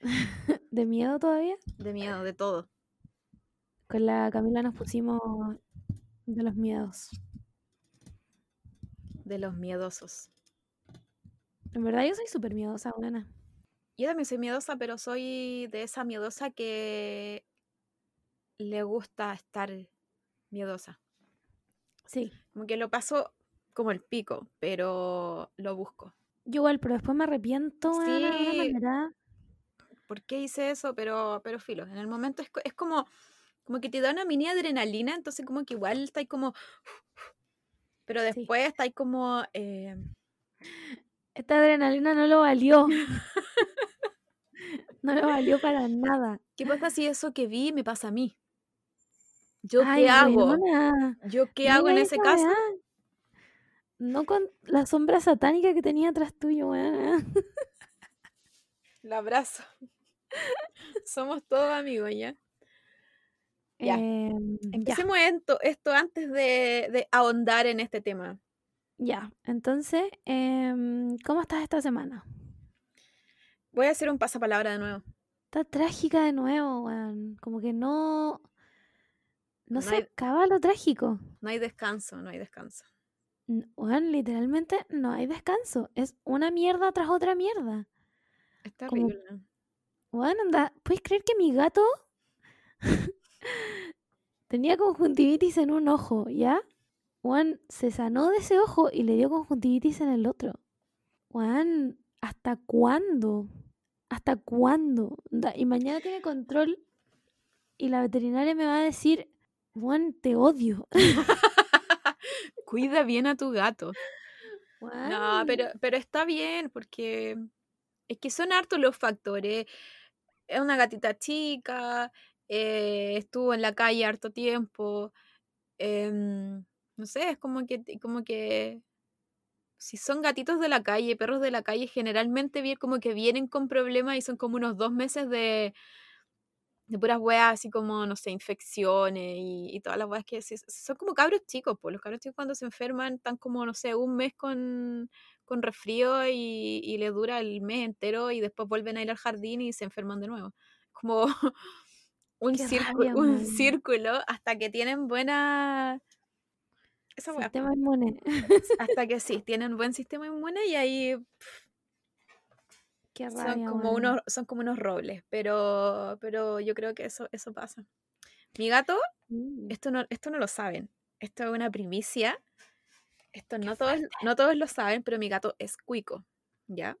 ¿De miedo todavía? De miedo, de todo. Con la Camila nos pusimos de los miedos. De los miedosos. En verdad yo soy súper miedosa, buena. Yo también soy miedosa, pero soy de esa miedosa que le gusta estar miedosa. Sí. Como que lo paso como el pico, pero lo busco. Yo igual, pero después me arrepiento. Sí. ¿Por qué hice eso? Pero, pero filo, en el momento es, es como, como que te da una mini adrenalina, entonces como que igual está ahí como... Pero después está ahí como... Eh, Esta adrenalina no lo valió. no lo valió para nada. ¿Qué pasa si eso que vi me pasa a mí? ¿Yo qué hago? ¿Yo qué hago en ese caso? No con la sombra satánica que tenía atrás tuyo, weón. La abrazo. Somos todos amigos ya. Ya. Em, Empecemos Esto, esto, antes de, ahondar en este tema. Ya, entonces, em, ¿cómo estás esta semana? Voy a hacer un pasapalabra de nuevo. Está trágica de nuevo, weón. Como que no. No, se acaba lo trágico. No hay descanso, no hay descanso. Weón, literalmente no hay descanso. Es una mierda tras otra mierda. Es terrible. Bueno, anda, ¿puedes creer que mi gato tenía conjuntivitis en un ojo, ¿ya? Juan se sanó de ese ojo y le dio conjuntivitis en el otro. Juan, ¿hasta cuándo? ¿Hasta cuándo? Y mañana tiene control y la veterinaria me va a decir, Juan, te odio. Cuida bien a tu gato. No, pero, pero está bien porque es que son hartos los factores. Es una gatita chica, eh, estuvo en la calle harto tiempo. Em, no sé, es como que, como que si son gatitos de la calle, perros de la calle, generalmente como que vienen con problemas y son como unos dos meses de, de puras weas, así como, no sé, infecciones y, todas las weas que son como cabros chicos, pues los cabros chicos cuando se enferman están como, no sé, un mes con, con resfrío y, y le dura el mes entero y después vuelven a ir al jardín y se enferman de nuevo. Como un, círculo, un círculo hasta que tienen buena... sistema inmune. Hasta que sí, tienen buen sistema inmune y ahí... son, como unos, son como unos robles, pero, pero yo creo que eso, eso pasa. Mi gato, mm. esto, no, esto no lo saben, esto es una primicia esto no todos, no todos lo saben, pero mi gato es cuico, ¿ya?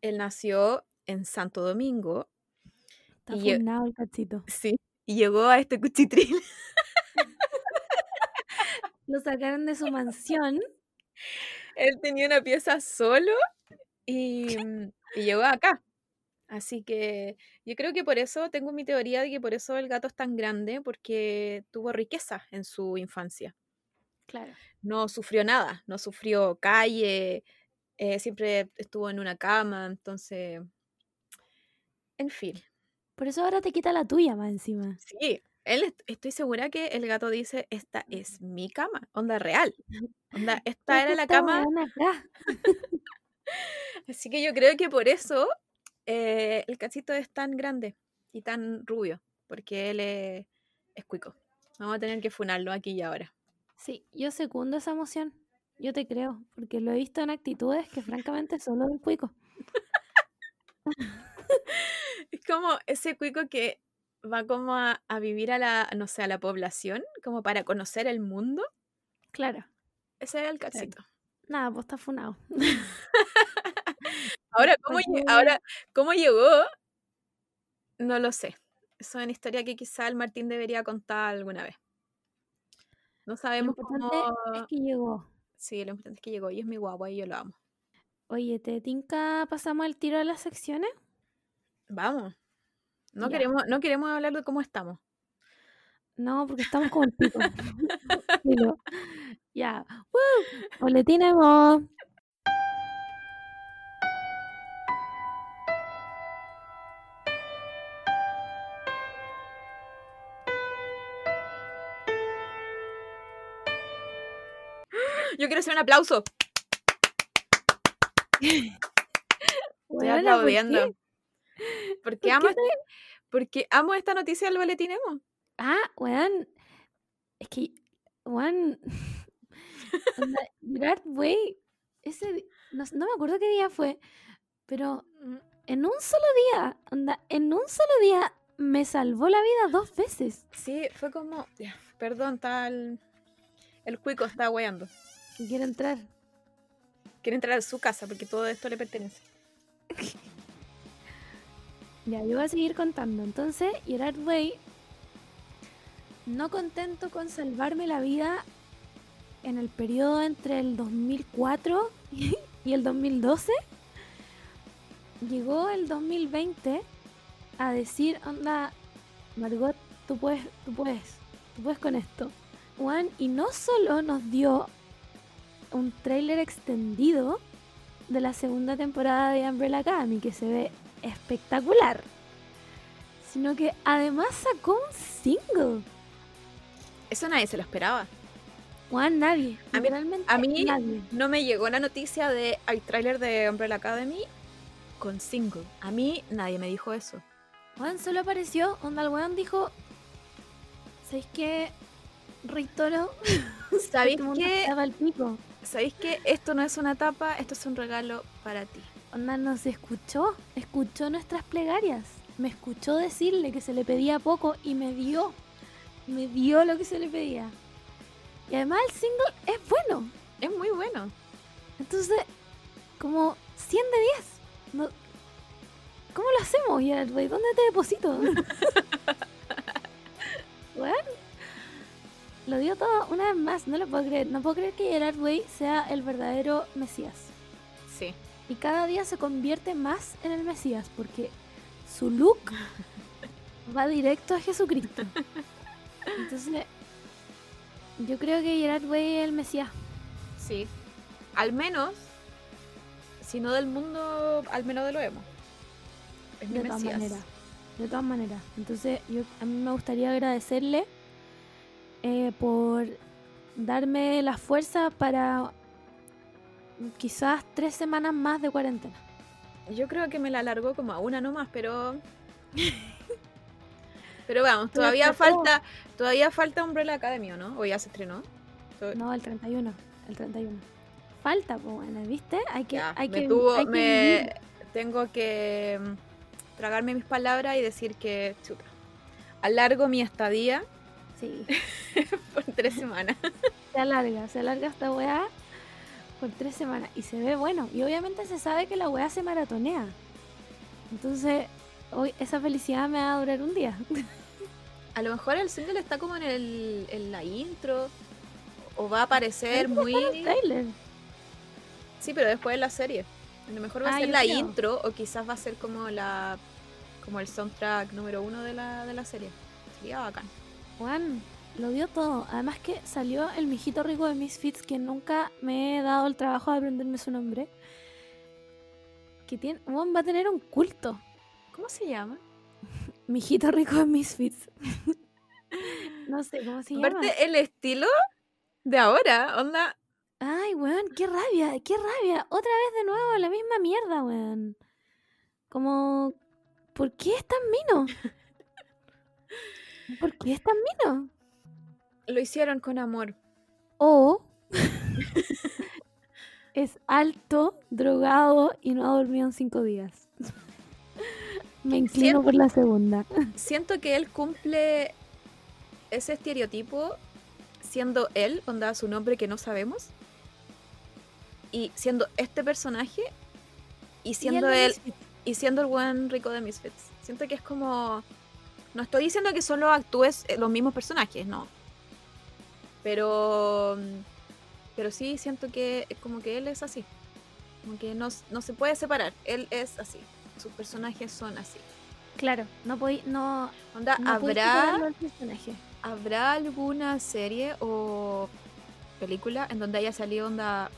Él nació en Santo Domingo. Está y el cachito. Sí, y llegó a este cuchitril. lo sacaron de su mansión. Él tenía una pieza solo y, mm, y llegó acá. Así que yo creo que por eso tengo mi teoría de que por eso el gato es tan grande, porque tuvo riqueza en su infancia. Claro no sufrió nada, no sufrió calle, eh, siempre estuvo en una cama, entonces, en fin. Por eso ahora te quita la tuya más encima. Sí, él estoy segura que el gato dice, esta es mi cama, onda real. Onda, esta era la cama. Así que yo creo que por eso eh, el cachito es tan grande y tan rubio, porque él es, es cuico. Vamos a tener que funarlo aquí y ahora. Sí, yo secundo esa emoción. Yo te creo, porque lo he visto en actitudes que francamente solo el cuico. es como ese cuico que va como a, vivir a la, no sé, a la población, como para conocer el mundo. Claro. Ese era el cachito. Nada, pues está funado. ahora, ¿cómo, ahora, ¿cómo llegó? No lo sé. Eso es una historia que quizá el Martín debería contar alguna vez. No sabemos lo importante cómo... es que llegó. Sí, lo importante es que llegó y es mi guagua y yo lo amo. Oye, ¿te tinca pasamos el tiro a las secciones? Vamos. No queremos, no queremos hablar de cómo estamos. No, porque estamos como el pico. ya. ¡Woo! Boletinemos. Yo quiero hacer un aplauso. Estoy aplaudiendo. Porque amo, porque amo esta noticia del boletín emo. Ah, weón. Es que, weón. Gerard Way, ese, no, no, me acuerdo qué día fue, pero en un solo día, onda, en un solo día me salvó la vida dos veces. Sí, fue como, perdón, tal, el cuico está weando. Quiere entrar. Quiere entrar a su casa porque todo esto le pertenece. ya, yo voy a seguir contando. Entonces, Gerard Way, no contento con salvarme la vida en el periodo entre el 2004 y el 2012, llegó el 2020 a decir, onda, Margot, tú puedes, tú puedes, tú puedes con esto. Juan, y no solo nos dio un tráiler extendido de la segunda temporada de Umbrella Academy, que se ve espectacular, sino que además sacó un single. Eso nadie se lo esperaba. Juan, nadie. A mí, no me llegó la noticia de el tráiler de Umbrella Academy con single. A mí nadie me dijo eso. Juan solo apareció, onda el weón dijo, ¿sabéis qué? Rey Toro, ¿sabéis qué? ¿Sabéis que esto no es una tapa, esto es un regalo para ti? Onda nos escuchó, escuchó nuestras plegarias, me escuchó decirle que se le pedía poco y me dio, me dio lo que se le pedía. Y además el single es bueno. Es muy bueno. Entonces, como 100 de 10. ¿Cómo lo hacemos, Gerard Way? ¿Dónde te deposito? bueno, lo dio todo una vez más. No lo puedo creer. No puedo creer que Gerard Way sea el verdadero Mesías. Sí. Y cada día se convierte más en el Mesías porque su look va directo a Jesucristo. Entonces, yo creo que Gerard Way es el Mesías. Sí. Al menos, si no del mundo, al menos de lo emo de todas maneras. De todas maneras. Entonces, yo, a mí me gustaría agradecerle eh, por darme la fuerza para quizás tres semanas más de cuarentena. Yo creo que me la alargó como a una nomás, pero. Pero vamos, todavía falta. Todavía falta Umbrella Academy, ¿no? ¿O ya se estrenó? No, el 31. El 31. Falta, pues bueno, ¿viste? Hay que. hay me que, tuvo, me... Tengo que tragarme mis palabras y decir que, chuta, alargo mi estadía. Sí. por tres semanas. Se alarga, se alarga esta weá por tres semanas y se ve bueno. Y obviamente se sabe que la weá se maratonea. Entonces, hoy esa felicidad me va a durar un día. A lo mejor el single está como en, el, en la intro o va a aparecer muy... Sí, pero después en la serie. A lo mejor va a ah, ser la intro o quizás va a ser como la como el soundtrack número uno de la, de la serie. Sería bacán. Juan, lo dio todo. Además que salió el mijito rico de Misfits, que nunca me he dado el trabajo de aprenderme su nombre. Que tiene, Juan va a tener un culto. ¿Cómo se llama? Mijito rico de Misfits. no sé cómo se llama. Aparte, el estilo de ahora, onda, Ay, weón, qué rabia, qué rabia. Otra vez de nuevo la misma mierda, weón. Como, ¿por qué es tan mino? ¿Por qué es tan mino? Lo hicieron con amor. O es alto, drogado y no ha dormido en cinco días. Me inclino por la segunda. Siento que él cumple ese estereotipo siendo él, onda su nombre que no sabemos y siendo este personaje y siendo el, y siendo el buen rico de Misfits. Siento que es como no estoy diciendo que solo actúes eh, los mismos personajes, no. Pero pero sí siento que es como que él es así. Como que no, no se puede separar, él es así. Sus personajes son así. Claro, no podí, no onda habrá habrá alguna serie o película en donde haya salido onda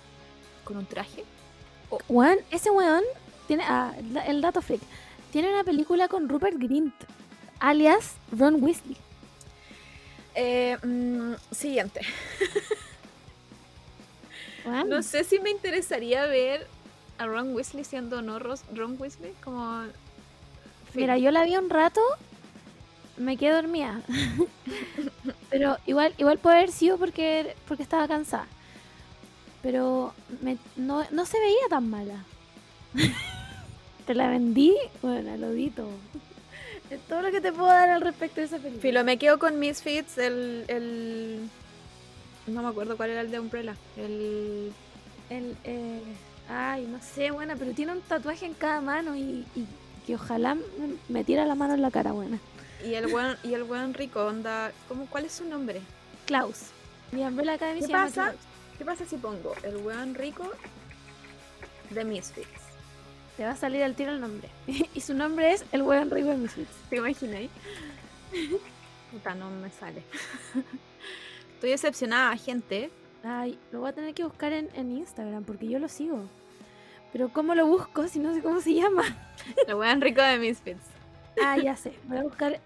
con un traje. Juan, ese weón tiene. Ah, el dato freak. Tiene una película con Rupert Grint, alias Ron Weasley. Eh, mm, siguiente. No sé si me interesaría ver a Ron Weasley siendo no Ron Weasley, como Mira, yo la vi un rato, me quedé dormida. Pero igual, igual puede haber sido porque, porque estaba cansada. Pero me- no, no se veía tan mala. te la vendí, bueno, lo di todo. Es todo lo que te puedo dar al respecto de esa película. Filo, me quedo con Misfits, el, el... No me acuerdo cuál era el de Umbrella. El... El, eh, ay, no sé, buena, pero tiene un tatuaje en cada mano y, y que ojalá me, tira la mano en la cara, buena. Y el buen, y el buen rico, onda... ¿cómo, ¿Cuál es su nombre? Klaus. Mi Umbrella Academy ¿Qué se llama pasa? Klaus. ¿Qué pasa si pongo el buen rico de Misfits? Te va a salir al tiro el nombre. y su nombre es el buen rico de Misfits. ¿Te imagináis? Puta, no me sale. Estoy decepcionada, gente. Ay, lo voy a tener que buscar en, en Instagram porque yo lo sigo. Pero ¿cómo lo busco si no sé cómo se llama? El buen rico de Misfits. Ah, ya sé. Voy a buscar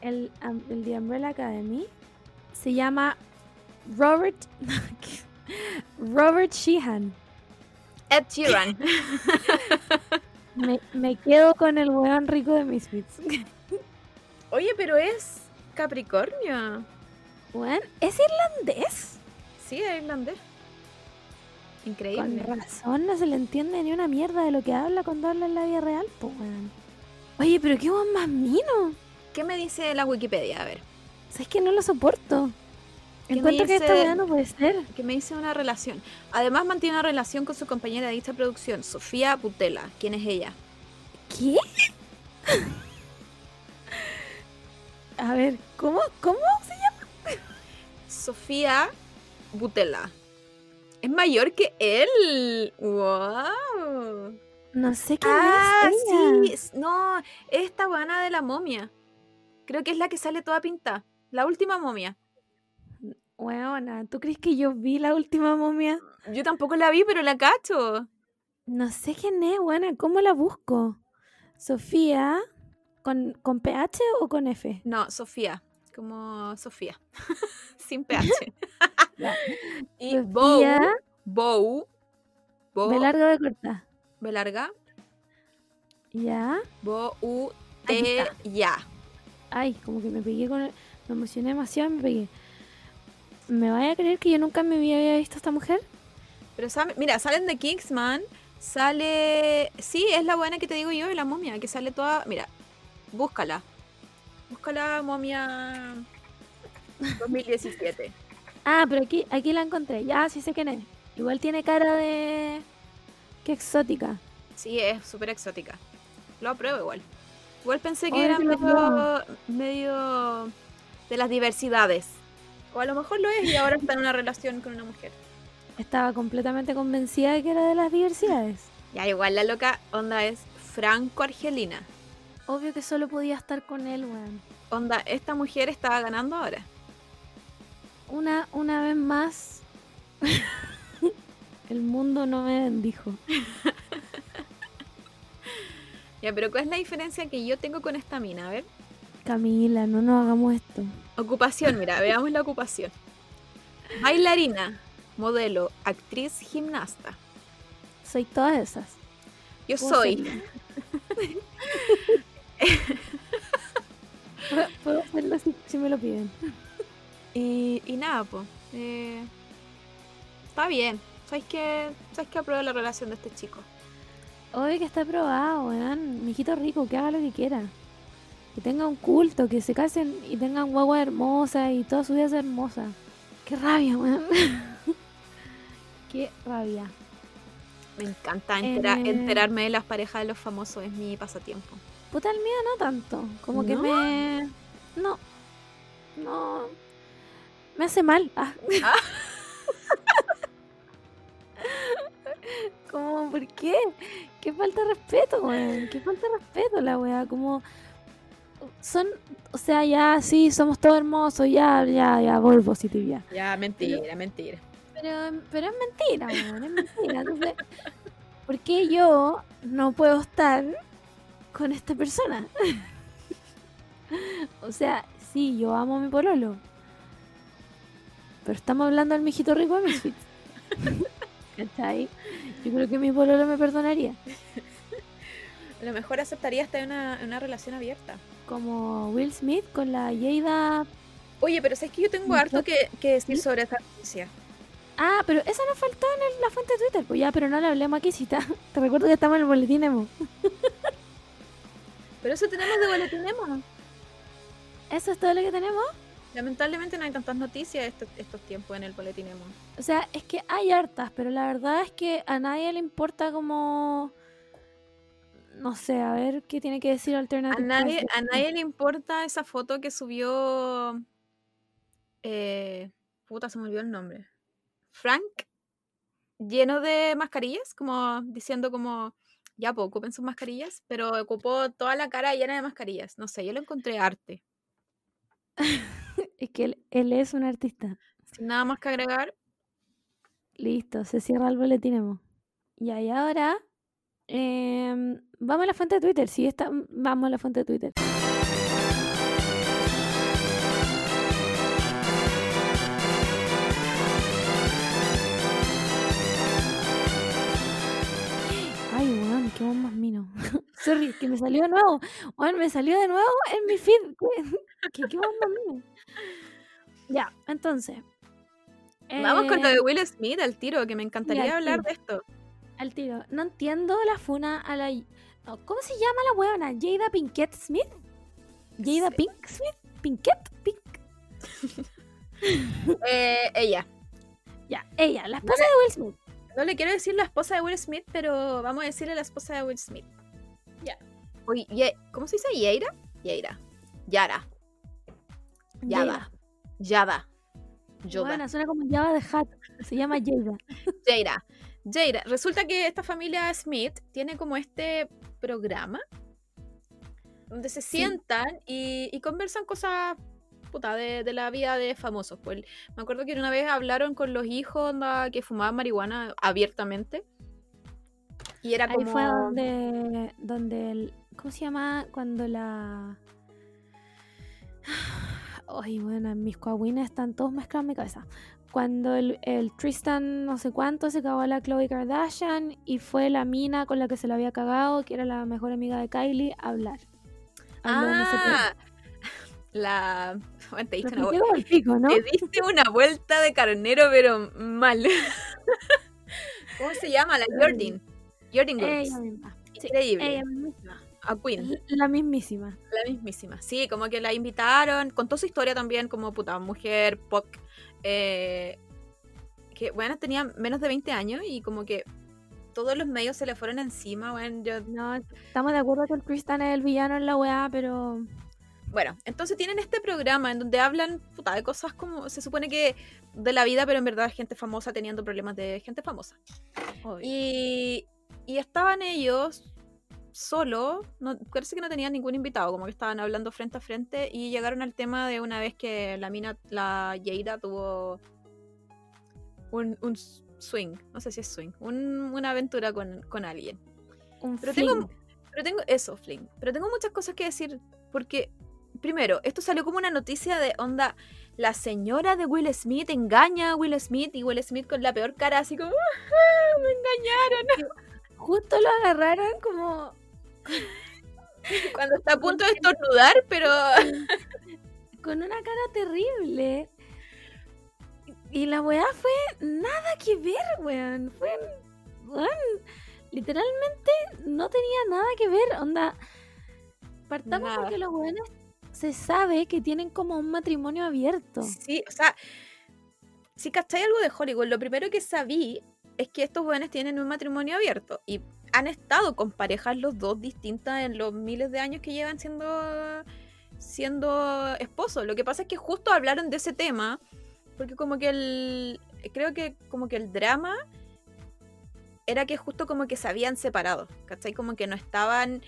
el, el de Umbrella Academy. Se llama Robert... Robert Sheehan. Ed Sheeran. Me, me quedo con el weón rico de Misfits. Oye, pero es Capricornio. Weón, ¿es irlandés? Sí, es irlandés. Con Increíble. razón no se le entiende ni una mierda de lo que habla cuando habla en la vida real, weón. Oye, pero qué weón más mino. ¿Qué me dice la Wikipedia? A ver. ¿Sabes que no lo soporto? ¿Qué me Encuentro que esta dice? weá no puede ser. Que me dice una relación. Además mantiene una relación con su compañera de dicha producción, Sofía Butela. ¿Quién es ella? ¿Qué? A ver, ¿cómo? ¿Cómo se llama? Sofía Butela. Es mayor que él. ¡Wow! No sé quién Ah, es ella. sí. No, esta buena de la momia. Creo que es la que sale toda pintada. La última momia. Weona, ¿tú crees que yo vi la última momia? Yo tampoco la vi, pero la cacho. No sé quién es, weona. ¿Cómo la busco? Sofía, ¿con, ¿con PH o con F? No, Sofía. Como Sofía. Sin PH. Y Bow. Bow. Bow. B larga de corta. B larga. Ya. Bo, U, T, ya. Ay, como que me pegué con el... Me emocioné demasiado me pegué. ¿Me vaya a creer que yo nunca vida había visto a esta mujer? Pero sabe- mira, salen de Kingsman. Sale. Sí, es la buena que te digo yo de la momia, que sale toda. Mira, búscala. Búscala, momia 2017. Ah, pero aquí, aquí la encontré. Ya, sí sé quién es. Igual tiene cara de... Qué exótica. Sí, es súper exótica. Lo apruebo igual. Igual pensé que era sí medio, medio de las diversidades. O a lo mejor lo es y ahora está en una relación con una mujer. Estaba completamente convencida de que era de las diversidades. Ya, igual la loca onda es franco-argelina. Obvio que solo podía estar con él, weón. Onda, esta mujer estaba ganando ahora. Una, una vez más, el mundo no me bendijo. Ya, pero ¿cuál es la diferencia que yo tengo con esta mina? A ver. Camila, no nos hagamos esto. Ocupación, mira, veamos la ocupación. Bailarina, modelo, actriz, gimnasta. Soy todas esas. Yo soy. Puedo- hacerlo si, si me lo piden. Y, y nada, pues. está bien. ¿Sabes qué? ¿Sabes qué apruebo la relación de este chico? Obvio que está aprobado, weón. Mijito rico, que haga lo que quiera. Que tenga un culto, que se casen y tengan guagua hermosa y toda su vida sea hermosa. Qué rabia, weón. Qué rabia. Me encanta entera- Eh. enterarme de las parejas de los famosos, es mi pasatiempo. Puta, el mío no tanto. Como que me. No. No. Me hace mal. Ah. Ah. como, ¿por qué? Qué falta de respeto, weón. Qué falta de respeto la weá. Como. Son. O sea, ya, sí, somos todos hermosos. Ya, ya, ya, voy positividad. Ya, mentira, mentira. Pero, pero es mentira, weón. Es mentira. Entonces, ¿por qué yo no puedo estar con esta persona? o sea, sí, yo amo a mi pololo. Pero estamos hablando del mijito rico de Misfits. ¿Cachai? Yo creo que mi pololo me perdonaría. A lo mejor aceptaría estar en una, una relación abierta. Como Will Smith con la Jada. Oye, pero ¿sabes que yo tengo harto que, que decir sobre esa noticia? Ah, pero esa nos faltó en el- la fuente de Twitter. Pues ya, pero no le hablemos aquí. Te recuerdo que estamos en el boletín Emo. Pero eso tenemos de boletín Emo. ¿Eso es todo lo que tenemos? Lamentablemente no hay tantas noticias estos, estos tiempos en el boletín Emo. O sea, es que hay hartas, pero la verdad es que a nadie le importa como... No sé, a ver qué tiene que decir A Alternative nadie, Press de a nadie le importa esa foto que subió. Eh, puta, se me olvidó el nombre. Frank, lleno de mascarillas, como diciendo como. Ya, pues ocupen sus mascarillas, pero ocupó toda la cara llena de mascarillas. No sé, yo lo encontré arte. Es que él, él es un artista. Sin nada más que agregar. Listo, se cierra el boletín Emo. Ya, y ahora... em, vamos a la fuente de Twitter. Sí, está, vamos a la fuente de Twitter. Más mino. Sorry, que me salió de nuevo. Weón, me salió de nuevo en mi feed. Que qué más mino. Ya, entonces. Vamos con lo eh, de Will Smith al tiro, que me encantaría hablar de esto. Al tiro. No entiendo la funa a la. no, ¿Cómo se llama la huevona? ¿Jada Pinkett Smith? ¿Jada Sí. Pink Smith? ¿Pinkett? Pink. Eh, ella. Ya, ella, la esposa de Will Smith. No le quiero decir la esposa de Will Smith, pero vamos a decirle la esposa de Will Smith. Ya. Oye, Ye- ¿cómo se dice? ¿Yeira? Yeira. Yara. Yada. Yada. Yoda. Bueno, suena como Java de Hat. Se llama Jada. Jaira. Jaira. Resulta que esta familia Smith tiene como este programa donde se Sí. sientan y, y conversan cosas puta, de, de la vida de famosos. Pues me acuerdo que una vez hablaron con los hijos onda, que fumaban marihuana abiertamente. Y era Ahí fue donde, donde el, ¿cómo se llama? Cuando la... Ay, bueno, en mis coahuines están todos mezclados en mi cabeza. Cuando el, el Tristan no sé cuánto se cagó a la Khloe Kardashian y fue la mina con la que se lo había cagado, que era la mejor amiga de Kylie, a hablar. Habló. Ah, la. Bueno, te diste una, expliqué como el pico, ¿no? te diste una vuelta de carnero, pero mal. ¿Cómo se llama? La Jordan. Jordan Grace. Sí, Increíble. ella misma. A Queen. La mismísima. La mismísima. Sí, como que la invitaron. Contó su historia también como puta mujer, pop. eh, que bueno, tenía menos de 20 años y como que todos los medios se le fueron encima. Bueno, yo No, estamos de acuerdo que el Tristan es el villano en la weá, pero... Bueno, entonces tienen este programa en donde hablan puta, de cosas como se supone que de la vida, pero en verdad gente famosa teniendo problemas de gente famosa. Y, y estaban ellos solo, no, parece que no tenían ningún invitado, como que estaban hablando frente a frente y llegaron al tema de una vez que la mina, la Jada tuvo un, un swing, no sé si es swing, un- una aventura con, con alguien. Un Pero fling. tengo, pero tengo eso, Fling. Pero tengo muchas cosas que decir. Porque, primero, esto salió como una noticia de onda. La señora de Will Smith engaña a Will Smith y Will Smith con la peor cara, así como. "Ah, Me engañaron. Justo lo agarraron como... Cuando está a punto de estornudar, pero. con una cara terrible. Y la weá fue nada que ver, weón. Fue. weón, literalmente no tenía nada que ver. Onda. Partamos Nada. porque los weones se sabe que tienen como un matrimonio abierto. Sí, o sea. Si cacháis algo de Hollywood, lo primero que sabí es que estos jóvenes tienen un matrimonio abierto. Y han estado con parejas los dos distintas en los miles de años que llevan siendo siendo esposos. Lo que pasa es que justo hablaron de ese tema porque como que el creo que como que el drama era que justo como que se habían separado, ¿cachai? Como que no estaban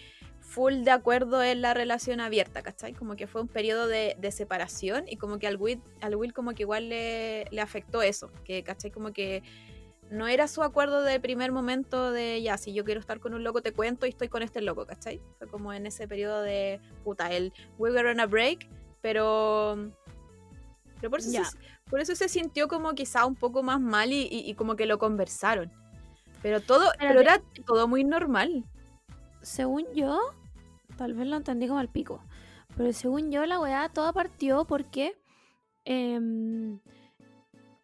full de acuerdo en la relación abierta, ¿cachai? Como que fue un periodo de, de separación y como que al Will, al Will como que igual le, le afectó eso, que, ¿cachai? Como que no era su acuerdo del primer momento de ya, si yo quiero estar con un loco te cuento y estoy con este loco, ¿cachai? Fue como en ese periodo de puta, el we were on a break, pero pero por eso, se, por eso se sintió como quizá un poco más mal y, y- y como que lo conversaron. Pero todo, pero era todo muy normal. Según yo, tal vez lo entendí como al pico, pero según yo la weá toda partió porque em,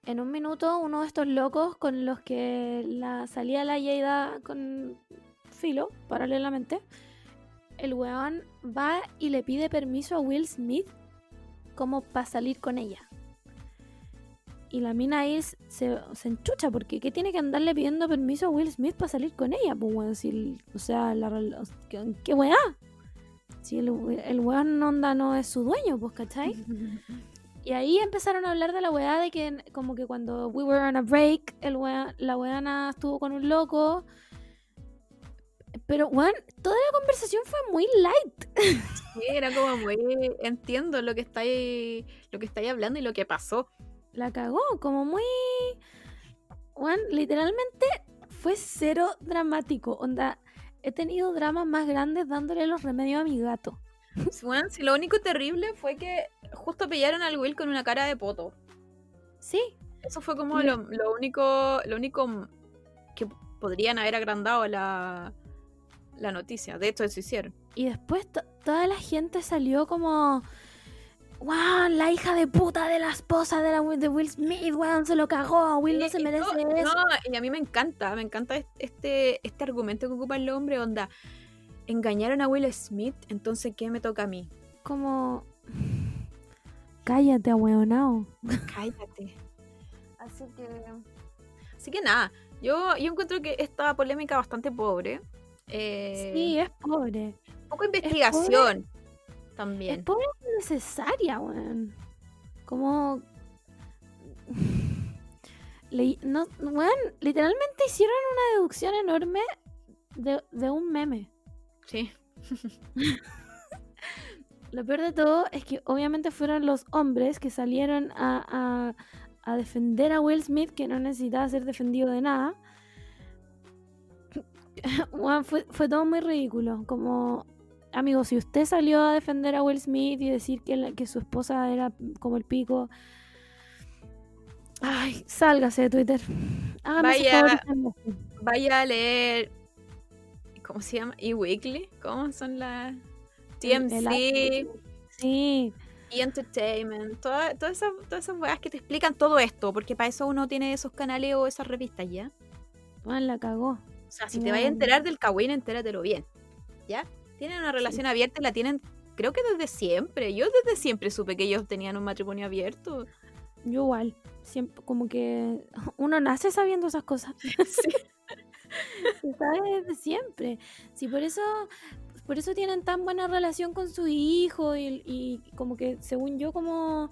en un minuto uno de estos locos con los que la salía la Yeida con filo, paralelamente, el weón va y le pide permiso a Will Smith como para salir con ella. Y la mina ahí se, se enchucha porque ¿qué tiene que andarle pidiendo permiso a Will Smith para salir con ella? Pues weón, si, o sea, la, ¿qué, qué weá? Si el, el weón onda no es su dueño, pues, ¿cachai? Y ahí empezaron a hablar de la weá de que como que cuando we were on a break, el weá, la weana estuvo con un loco. Pero, weón, toda la conversación fue muy light. Sí, era como muy... Entiendo lo que estáis, lo que estáis hablando y lo que pasó. La cagó, como muy... Weón, literalmente fue cero dramático. Onda, he tenido dramas más grandes dándole los remedios a mi gato. Bueno, si lo único terrible fue que justo pillaron al Will con una cara de poto. Sí. Eso fue como lo, lo, único lo único que podrían haber agrandado la, la noticia. De hecho, eso hicieron. Y después toda la gente salió como... ¡Wow! La hija de puta de la esposa de, la, de Will Smith, weón, se lo cagó. Will no se merece no, eso. No, y a mí me encanta, me encanta este, este argumento que ocupa el hombre, onda. Engañaron a Will Smith, entonces ¿qué me toca a mí? Como. Cállate, ahueonao. Cállate. Así que. Así que nada. Yo, yo encuentro que esta polémica bastante pobre. Eh, sí, es pobre. Poco investigación también. Es pobre necesaria, weón. Como. Le, no, weón, literalmente hicieron una deducción enorme de, de un meme. Sí. Lo peor de todo es que obviamente fueron los hombres que salieron a, a, a defender a Will Smith, que no necesitaba ser defendido de nada. Bueno, fue, fue, todo muy ridículo. Como, amigo, si usted salió a defender a Will Smith y decir que, la, que su esposa era como el pico. Ay, sálgase de Twitter. Hágame vaya, vaya a leer. ¿Cómo se llama? E-Weekly. ¿Cómo son las. TMC. Sí. Y Entertainment. Todas toda esas toda esas weas que te explican todo esto. Porque para eso uno tiene esos canales o esas revistas ya. Bueno, la cagó. O sea, si no. te vayas a enterar del Kawin, entératelo bien. ¿Ya? Tienen una relación sí. abierta y la tienen, creo que desde siempre. Yo desde siempre supe que ellos tenían un matrimonio abierto. Yo igual. Siempre, como que uno nace sabiendo esas cosas. Sí. Se sabe desde siempre. Sí, por eso, por eso tienen tan buena relación con su hijo y, y como que, según yo, como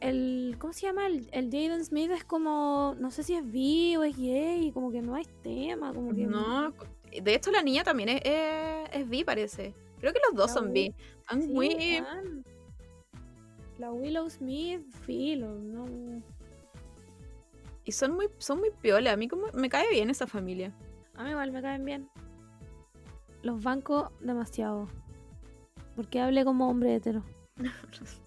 el, ¿cómo se llama? El, el Jaden Smith es como, no sé si es bi o es gay, como que no hay tema, como que... No, de hecho la niña también es, es, es bi, parece. Creo que los dos la son sí, muy... Man. La Willow Smith, filo, no... Y son muy, son muy piola. A mí como me cae bien esa familia. A mí igual me caen bien. Los banco demasiado. Porque hablé como hombre hetero.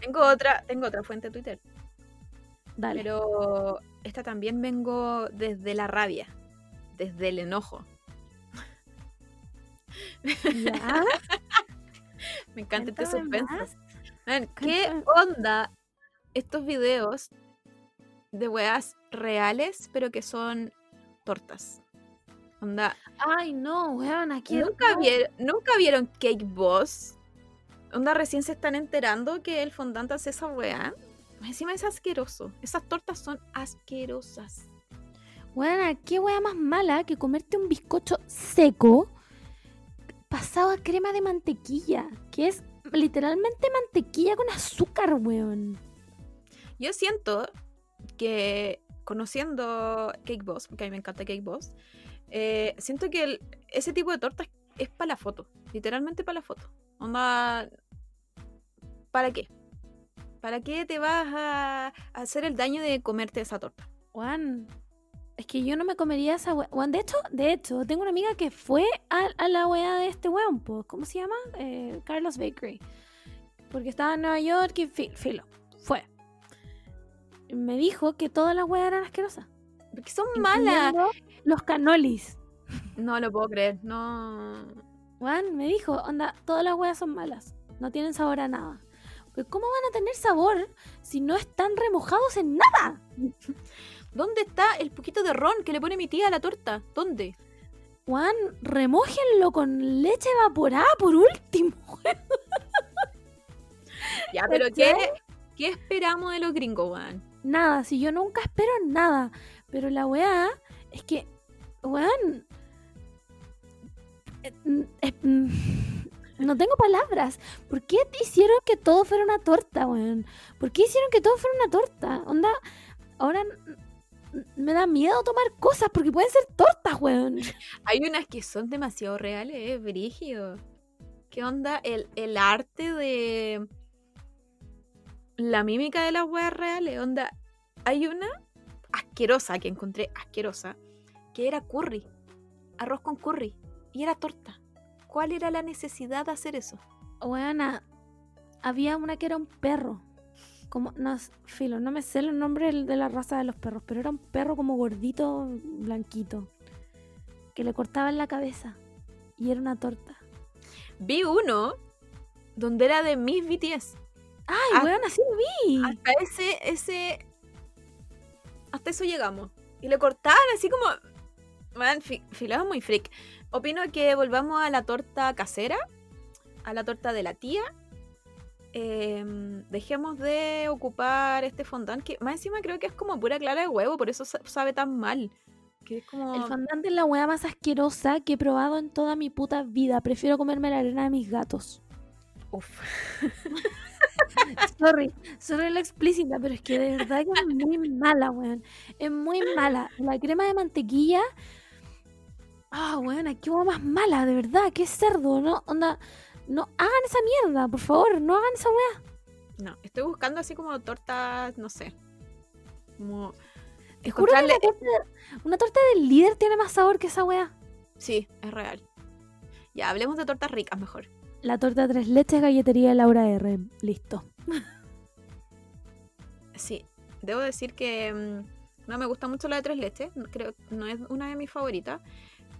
Tengo otra, tengo otra fuente de Twitter. Dale. Pero esta también vengo desde la rabia, desde el enojo. ¿Ya? Me encanta este suspenso. Man, ¿Qué onda estos videos de weas reales, pero que son tortas? Onda. Ay, no, weón, aquí. ¿Nunca, no. vieron, ¿Nunca vieron Cake Boss? Onda, recién se están enterando que el fondante hace esa weá. Encima es asqueroso. Esas tortas son asquerosas. Weón, qué weá más mala que comerte un bizcocho seco pasado a crema de mantequilla. Que es literalmente mantequilla con azúcar, weón. Yo siento que conociendo Cake Boss, porque a mí me encanta Cake Boss, eh, siento que el, ese tipo de tortas es para la foto. Literalmente para la foto. Onda. ¿Para qué? ¿Para qué te vas a hacer el daño de comerte esa torta? Juan, es que yo no me comería esa weón. De hecho, de hecho, tengo una amiga que fue a, a la weá de este weón, ¿cómo se llama? Eh, Carlos Bakery. Porque estaba en Nueva York y filo, filo fue. Me dijo que todas las weas eran asquerosas. Porque son malas. Los canolis. No lo puedo creer, no. Juan me dijo, onda, todas las weas son malas, no tienen sabor a nada. ¿Cómo van a tener sabor si no están remojados en nada? ¿Dónde está el poquito de ron que le pone mi tía a la torta? ¿Dónde? Juan, remójenlo con leche evaporada por último. ya, pero ¿qué, ¿qué esperamos de los gringos, Juan? Nada, si yo nunca espero nada. Pero la weá es que, weón, eh, mm, mm, no tengo palabras. ¿Por qué hicieron que todo fuera una torta, weón? ¿Por qué hicieron que todo fuera una torta? Onda, ahora me da miedo tomar cosas porque pueden ser tortas, weón. Hay unas que son demasiado reales, eh, brígido. ¿Qué onda? El, el arte de la mímica de las weas reales. Onda, hay una asquerosa que encontré, asquerosa, que era curry. Arroz con curry. Y era torta. ¿Cuál era la necesidad de hacer eso? Weona, había una que era un perro. Como, no, filo, no me sé el nombre de la raza de los perros, pero era un perro como gordito, blanquito, que le cortaban la cabeza y era una torta. Vi uno donde era de Miss BTS. Ay, weón, así lo vi. Hasta ese, ese. Hasta eso llegamos. Y le cortaban así como. Man, filado muy freak. Opino que volvamos a la torta casera, a la torta de la tía. Em, dejemos de ocupar este fondant que más encima creo que es como pura clara de huevo, por eso sabe tan mal. Que es como... El fondant es la hueá más asquerosa que he probado en toda mi puta vida. Prefiero comerme la arena de mis gatos. Uf. sorry, sorry la explícita, pero es que de verdad que es muy mala, weón. Es muy mala. La crema de mantequilla Ah, bueno, qué hueá más mala, de verdad, qué cerdo, ¿no? Onda, no hagan esa mierda, por favor, no hagan esa weá. No, estoy buscando así como tortas, no sé. Como. Encontrarle... una, torta, del líder tiene más sabor que esa weá. Sí, es real. Ya, hablemos de tortas ricas mejor. La torta tres leches, galletería de Laura R. Listo. Sí, debo decir que mm, no me gusta mucho la de tres leches. Creo no es una de mis favoritas.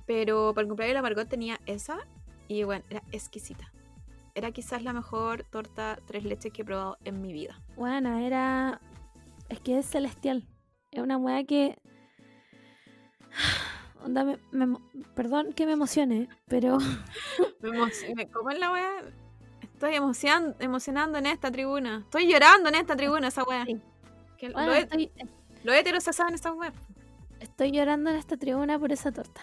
Pero para el cumpleaños de la Margot tenía esa y bueno, era exquisita. Era quizás la mejor torta tres leches que he probado en mi vida. Bueno, era... Es que es celestial. Es una weá que... Onda, me, perdón que me emocione, pero... me, como en la weá. Estoy emocionando en esta tribuna. Estoy llorando en esta tribuna, esa weá. lo, estoy... lo en esa weá. Estoy llorando en esta tribuna por esa torta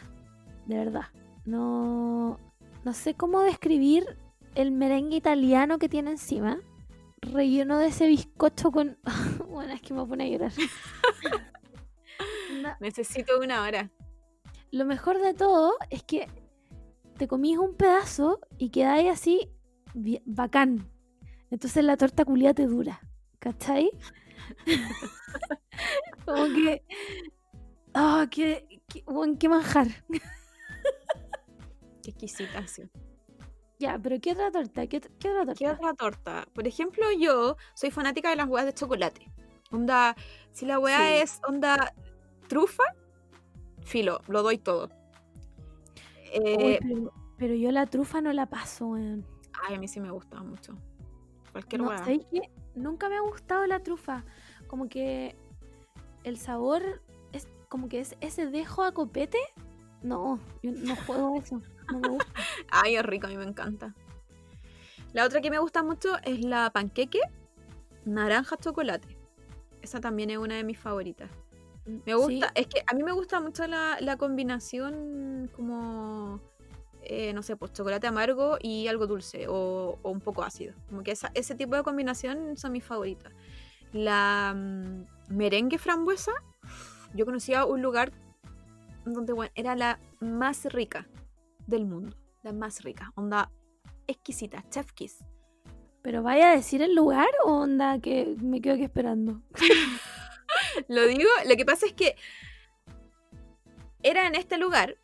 de verdad. No, no sé cómo describir el merengue italiano que tiene encima. Relleno de ese bizcocho con... bueno, es que me pone a llorar. Necesito una hora. Lo mejor de todo es que te comís un pedazo y quedáis así bacán. Entonces la torta culia te dura. ¿Cachai? Como que. Oh, qué, qué, qué manjar! exquisita, sí. Ya, pero ¿qué otra torta? ¿Qué, otra torta? ¿Qué otra torta? Por ejemplo, yo soy fanática de las huevas de chocolate. Onda, si la hueá es onda trufa, filo, lo doy todo. Eh, pero, yo la trufa no la paso, Ay, a mí sí me gusta mucho. Cualquier no, Nunca me ha gustado la trufa. Como que el sabor es como que es ese dejo a copete. No, yo no juego eso. Ay, es rico, a mí me encanta. La otra que me gusta mucho es la panqueque naranja chocolate. Esa también es una de mis favoritas. Me gusta, es que a mí me gusta mucho la, combinación como, eh, no sé, pues chocolate amargo y algo dulce o, un poco ácido. Como que ese tipo de combinación son mis favoritas. La mm, merengue frambuesa, yo conocía un lugar donde bueno, era la más rica del mundo. La más rica. Onda exquisita. Chef Kiss. ¿Pero vaya a decir el lugar o onda que me quedo aquí esperando? lo digo, lo que pasa es que era en este lugar,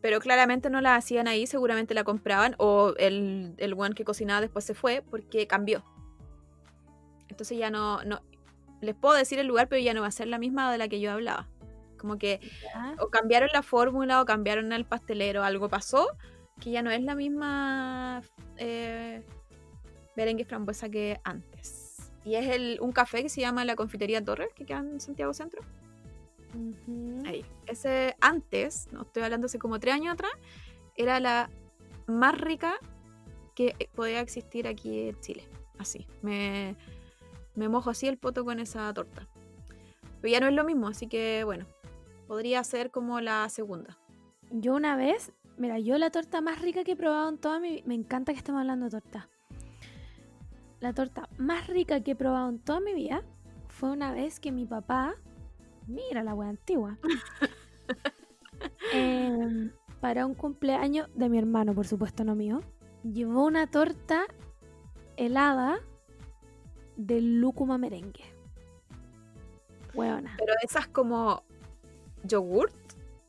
pero claramente no la hacían ahí, seguramente la compraban o el, el one que cocinaba después se fue porque cambió. Entonces ya no, no, les puedo decir el lugar, pero ya no va a ser la misma de la que yo hablaba. Como que o cambiaron la fórmula o cambiaron el pastelero, algo pasó que ya no es la misma eh, merengue frambuesa que antes. Y es el, un café que se llama la Confitería Torres, que queda en Santiago Centro. Ahí. Ese antes, no estoy hablando hace como tres años atrás, era la más rica que podía existir aquí en Chile. Así. Me, me mojo así el poto con esa torta. Pero ya no es lo mismo, así que bueno, podría ser como la segunda. Yo una vez, mira, yo la torta más rica que he probado en toda mi me encanta que estemos hablando de torta. La torta más rica que he probado en toda mi vida fue una vez que mi papá, mira la wea antigua, em, para un cumpleaños de mi hermano, por supuesto no mío, llevó una torta helada de lúcuma merengue. Buena. Pero esas como yogurt.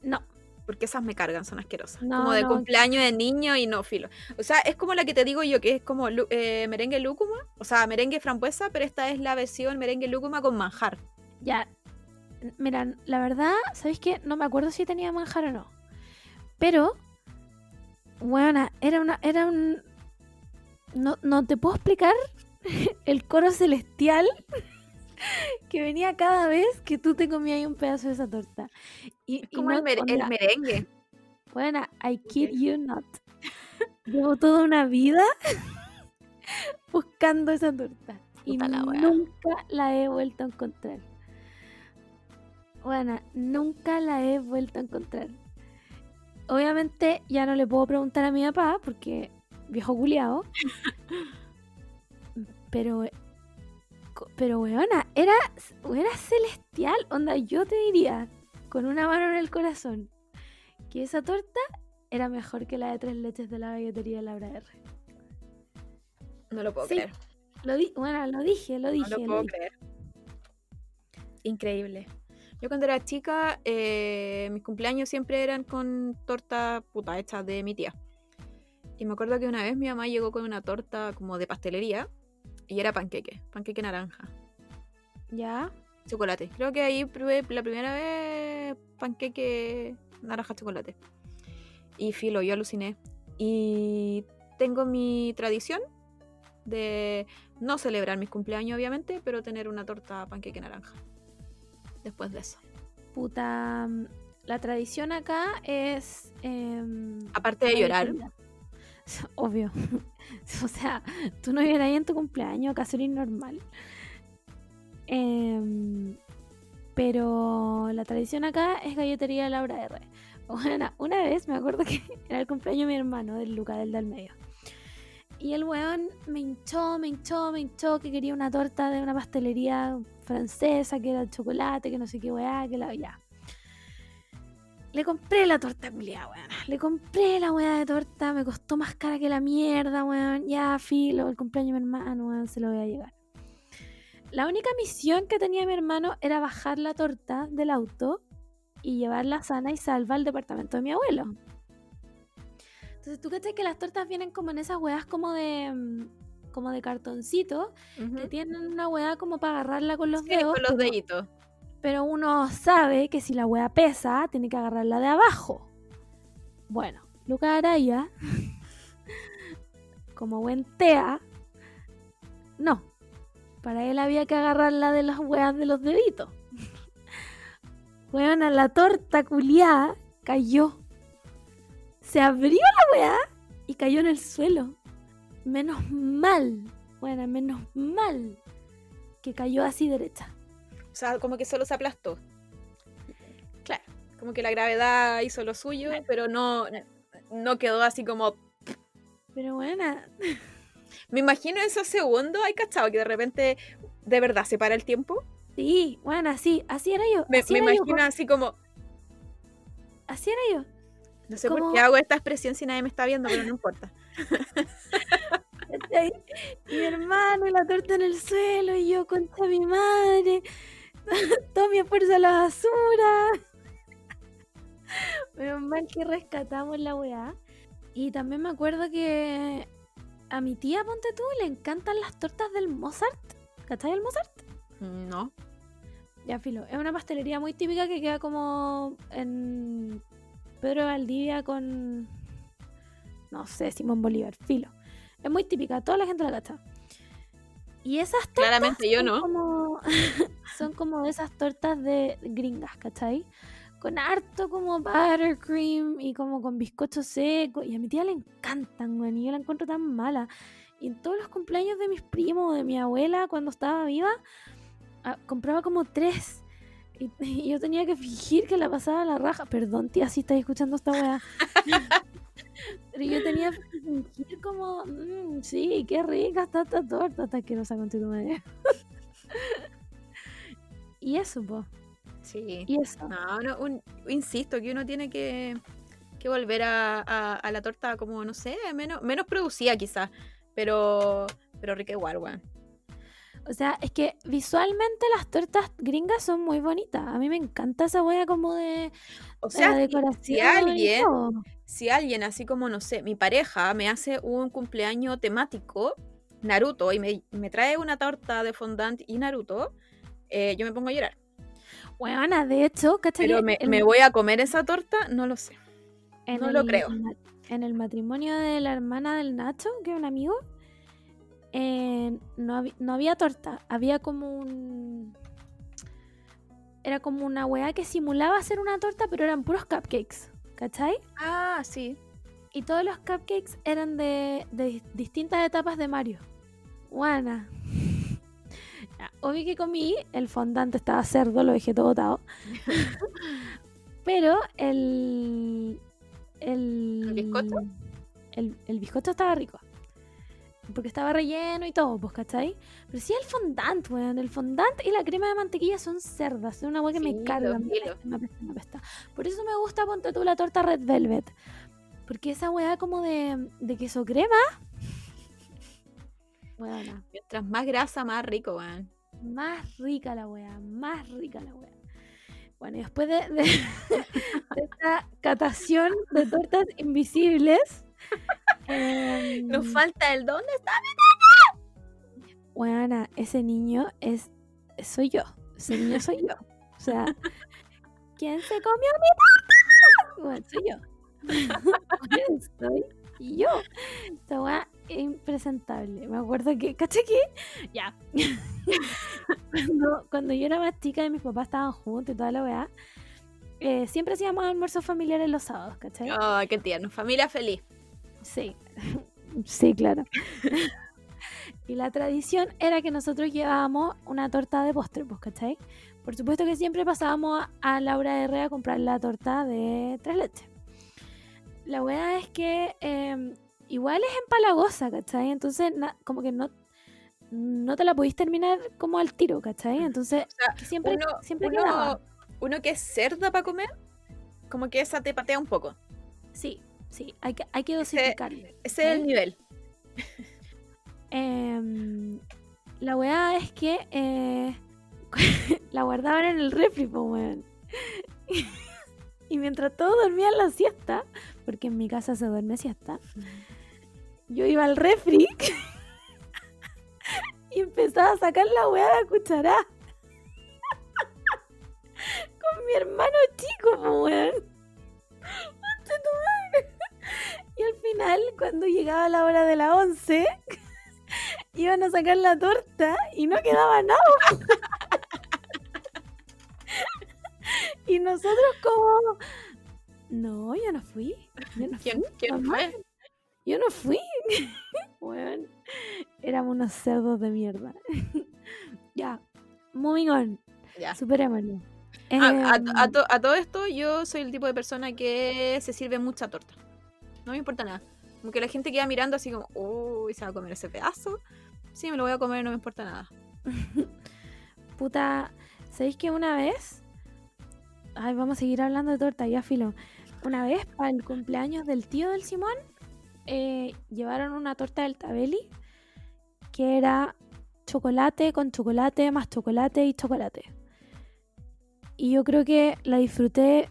No. Porque esas me cargan, son asquerosas. como de cumpleaños de niño y no filo. O sea, es como la que te digo yo, que es como eh, merengue lúcuma. O sea, merengue frambuesa, pero esta es la versión merengue lúcuma con manjar. Ya. Mira, la verdad, ¿sabéis qué? No me acuerdo si tenía manjar o no. Pero, bueno, era una. Era un. No, no te puedo explicar el coro celestial que venía cada vez que tú te comías un pedazo de esa torta. Y, como el, merengue. Bueno, I kid you not. Llevo toda una vida buscando esa torta. y nunca la he vuelto a encontrar. Bueno, nunca la he vuelto a encontrar. Obviamente ya no le puedo preguntar a mi papá porque viejo culiao. Pero pero weona, era, era celestial. Onda, yo te diría, con una mano en el corazón, que esa torta era mejor que la de tres leches de la galletería de Laura R. No lo puedo creer. Lo bueno, lo dije, lo dije. No lo puedo creer. Increíble. Yo cuando era chica, eh, mis cumpleaños siempre eran con torta puta hecha de mi tía. Y me acuerdo que una vez mi mamá llegó con una torta como de pastelería y era panqueque, panqueque naranja. ¿Ya? Chocolate. Creo que ahí probé la primera vez panqueque naranja chocolate. Y filo, yo aluciné. Y tengo mi tradición de no celebrar mis cumpleaños, obviamente, pero tener una torta panqueque naranja. Después de eso. Puta. Mm, la tradición acá es. Em, Aparte de llorar. Obvio. o sea, tú no ibas ahí en tu cumpleaños, casi era normal. Em, pero la tradición acá es galletería Laura R. Bueno, una vez me acuerdo que era el cumpleaños de mi hermano, del Luca, del del medio. Y el weón me hinchó, me hinchó, me hinchó que quería una torta de una pastelería francesa, que era chocolate, que no sé qué weá, que la ya. Le compré la torta culiada, weón. Le compré la weá de torta, me costó más cara que la mierda, weón. Ya, filo, el cumpleaños de mi hermano, weón, se lo voy a llegar. La única misión que tenía mi hermano era bajar la torta del auto y llevarla sana y salva al departamento de mi abuelo. Entonces, tú crees que las tortas vienen como en esas weas como de mm, como de cartoncito, que tienen una weá como para agarrarla con los dedos. Con los deditos. Pero uno sabe que si la wea pesa, tiene que agarrarla de abajo. Bueno, Luca Araya, como buen tea, no. Para él había que agarrarla de las weas de los deditos. Weona, la torta culiada cayó. Se abrió la wea y cayó en el suelo. Menos mal, bueno, menos mal que cayó así derecha. O sea, como que solo se aplastó. Claro. Como que la gravedad hizo lo suyo, pero no, no quedó así como. Pero buena. Me imagino esos segundos, hay cachado que de repente de verdad se para el tiempo. Sí, bueno, así, así era yo. Me, imagino así como. Así era yo. No sé por qué hago esta expresión si nadie me está viendo, pero no importa. mi hermano y la torta en el suelo y yo contra mi madre. Todo mi esfuerzo a la basura. Menos mal que rescatamos la weá. Y también me acuerdo que a mi tía, ponte tú, le encantan las tortas del Mozart. ¿Cachai el Mozart? No. Ya, filo. Es una pastelería muy típica que queda como en Pedro Valdivia con. No sé, Simón Bolívar, filo. Es muy típica, toda la gente la cacha. Y esas tortas. Claramente yo son no. Como, son como esas tortas de gringas, ¿cachai? Con harto como buttercream y como con bizcocho seco. Y a mi tía le encantan, güey. Y yo la encuentro tan mala. Y en todos los cumpleaños de mis primos o de mi abuela, cuando estaba viva, ah, compraba como tres. Y, y yo tenía que fingir que la pasaba a la raja. Perdón, tía, si estáis escuchando esta weá. Pero yo tenía que fingir como, "Mm, sí, qué rica está esta torta, hasta que no con tu madre. y eso, pues. Sí. Y eso. No, no, un- insisto que uno tiene que, que volver a, a- a la torta como, no sé, menos, menos producida quizás, pero, pero rica igual, weón. O sea, es que visualmente las tortas gringas son muy bonitas. A mí me encanta esa wea como de, O de sea, si- decoración. si alguien. Si alguien así como, no sé, mi pareja me hace un cumpleaños temático, Naruto, y me, me trae una torta de fondant y Naruto, eh, yo me pongo a llorar. Weona, de hecho, ¿cachai? Pero me, el- me voy a comer esa torta, no lo sé. en no lo creo. En el matrimonio de la hermana del Nacho, que es un amigo, eh, no, no había torta, había como un... Era como una weá que simulaba ser una torta, pero eran puros cupcakes, ¿cachai? Ah, sí. Y todos los cupcakes eran de, de dis- distintas etapas de Mario. Ya, Obvio que comí, el fondante estaba cerdo, lo dejé todo botado. Pero el. El, ¿El bizcocho? El, el bizcocho estaba rico. Porque estaba relleno y todo, pues, ¿cachai? Pero sí el fondant, weón. El fondant y la crema de mantequilla son cerdas. Es una weá que Sí, me carga. lo Me filo. apesta, me apesta, me apesta. Por eso me gusta, ponte tú, la torta Red Velvet. Porque esa weá como de, de queso crema. Weona. Mientras más grasa, más rico, weón. Más rica la weá, más rica la weá. Bueno, y después de, de- de esta catación de tortas invisibles, em, Nos falta el dónde está. weona, ese niño es soy yo. Ese niño soy yo. O sea, ¿quién se comió mi torta? Bueno, soy yo. Bueno, soy yo. Esta weá es impresentable. Me acuerdo que, ¿caché que? Ya. cuando, cuando yo era más chica y mis papás estaban juntos y toda la weá, eh, siempre hacíamos almuerzos familiares los sábados, ¿cachai? Ay, qué tierno. Familia feliz. Sí, sí, claro. y la tradición era que nosotros llevábamos una torta de postre, pues, ¿cachai? Por supuesto que siempre pasábamos a, Laura Herrera a comprar la torta de tres leches. La weá es que eh, igual es empalagosa, ¿cachai? Entonces, na- como que no, no te la podís terminar como al tiro, ¿cachai? Entonces, O sea, que siempre, uno, siempre uno- quedaba. uno que es cerda para comer, como que esa te patea un poco. Sí, sí, hay que, hay que dosificarlo. Ese es el nivel. Em, la weá es que eh, la guardaban en el refri, po, weón. y mientras todos dormían la siesta, porque en mi casa se duerme siesta, yo iba al refri y empezaba a sacar la weá de la cuchara. Con mi hermano chico, po, weón. Y al final, cuando llegaba la hora de la once, iban a sacar la torta y no quedaba nada. y nosotros como... No, yo no fui. Yo no ¿Quién, fui, quién fue? Yo no fui. Weón, éramos unos cerdos de mierda. ya, moving on. Ya. Superémoslo. Ah, a, Em, a to- a todo esto, yo soy el tipo de persona que se sirve mucha torta. No me importa nada. Como que la gente queda mirando así como, uy, se va a comer ese pedazo. Sí, me lo voy a comer, no me importa nada. Puta, ¿sabéis que una vez? Ay, vamos a seguir hablando de torta, ya filo. Una vez, para el cumpleaños del tío del Simón, eh, llevaron una torta del Tabeli que era chocolate con chocolate más chocolate y chocolate. Y yo creo que la disfruté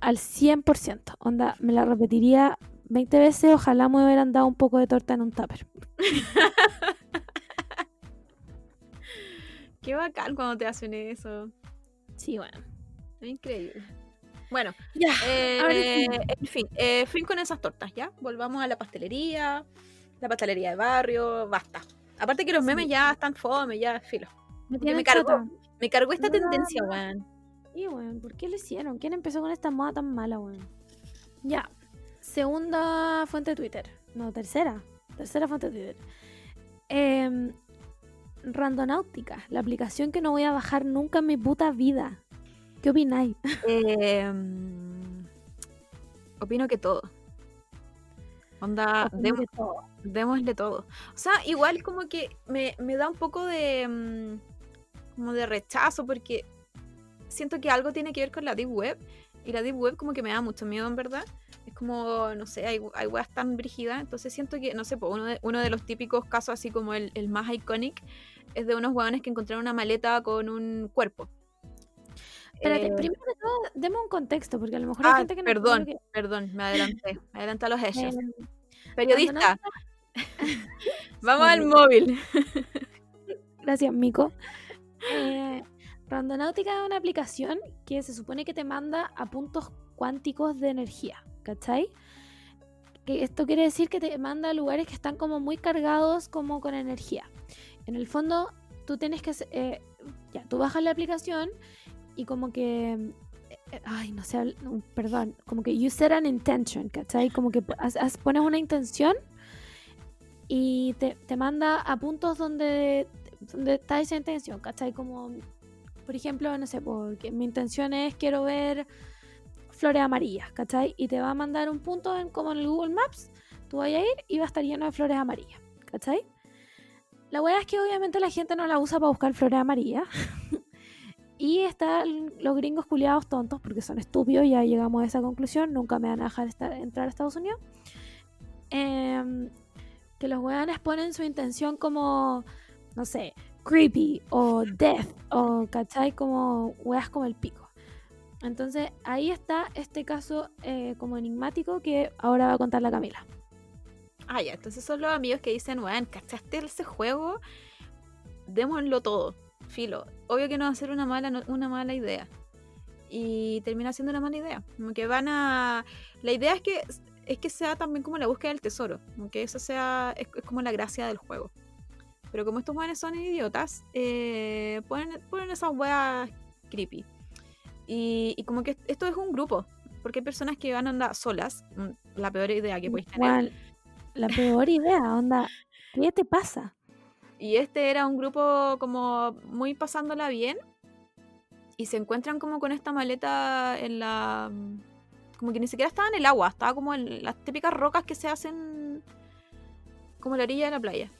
al 100%. Onda, me la repetiría 20 veces. Ojalá me hubieran dado un poco de torta en un tupper. Qué bacán cuando te hacen eso. Sí, bueno. Increíble. Bueno, Ya. eh, en fin, eh, fin con esas tortas, ¿ya? Volvamos a la pastelería, la pastelería de barrio, basta. Aparte que los memes Sí. ya están fome, ya filo. Me me cargó, me cargó esta No, tendencia, weón. ¿Por qué lo hicieron? ¿Quién empezó con esta moda tan mala, weón? Ya. Segunda fuente de Twitter. No, tercera. Tercera fuente de Twitter. Em, Randonáutica, la aplicación que no voy a bajar nunca en mi puta vida. ¿Qué opináis? Eh, mm, opino que todo. Onda, Opino demos- que todo. démosle todo. O sea, igual como que me, me da un poco de mm, como de rechazo porque siento que algo tiene que ver con la deep web y la deep web como que me da mucho miedo en verdad. Es como, no sé, hay, hay weas tan brígidas, entonces siento que, no sé, po, uno, de, uno de los típicos casos así como el, el más iconic es de unos hueones que encontraron una maleta con un cuerpo. Espérate, Eh, primero de todo, deme un contexto, porque a lo mejor hay ah, gente que no perdón, que- perdón, me adelanté, me adelanté a los hechos. Periodista, vamos al móvil. Gracias, Mico. Eh, Randonáutica es una aplicación que se supone que te manda a puntos cuánticos de energía, ¿cachai? Que esto quiere decir que te manda a lugares que están como muy cargados como con energía. En el fondo, tú tienes que... eh, ya, tú bajas la aplicación y como que... eh, eh, Ay, no sé, perdón. Como que you set an intention, ¿cachai? Como que pones una intención y te, te manda a puntos donde, donde está esa intención, ¿cachai? Como, por ejemplo, no sé, porque mi intención es quiero ver flores amarillas, ¿cachai? Y te va a mandar un punto en, como en el Google Maps, tú vas a ir y va a estar lleno de flores amarillas, ¿cachai? La weá es que obviamente la gente no la usa para buscar flores amarillas. y están los gringos culiados tontos, porque son estúpidos, ya llegamos a esa conclusión, nunca me van a dejar entrar a Estados Unidos. Em, que los weones ponen su intención como, no sé, creepy o death o, ¿cachai? Como weas como el pico. Entonces ahí está este caso eh, como enigmático que ahora va a contar la Camila. Ah, ya, entonces son los amigos que dicen, weón, ¿cachaste ese juego? Démoslo todo, filo. Obvio que no va a ser una mala, una mala idea. Y termina siendo una mala idea. Como que van a. La idea es que es que sea también como la búsqueda del tesoro. Como eso sea. Es como la gracia del juego. Pero como estos weones son idiotas, eh, ponen, ponen esas weas creepy. Y, y como que esto es un grupo. Porque hay personas que van a andar solas. mm, La peor idea que podéis tener. La peor idea, onda, ¿qué te pasa? Y este era un grupo como muy pasándola bien. Y se encuentran como con esta maleta en la... Como que ni siquiera estaba en el agua, estaba como en las típicas rocas que se hacen como la orilla de la playa.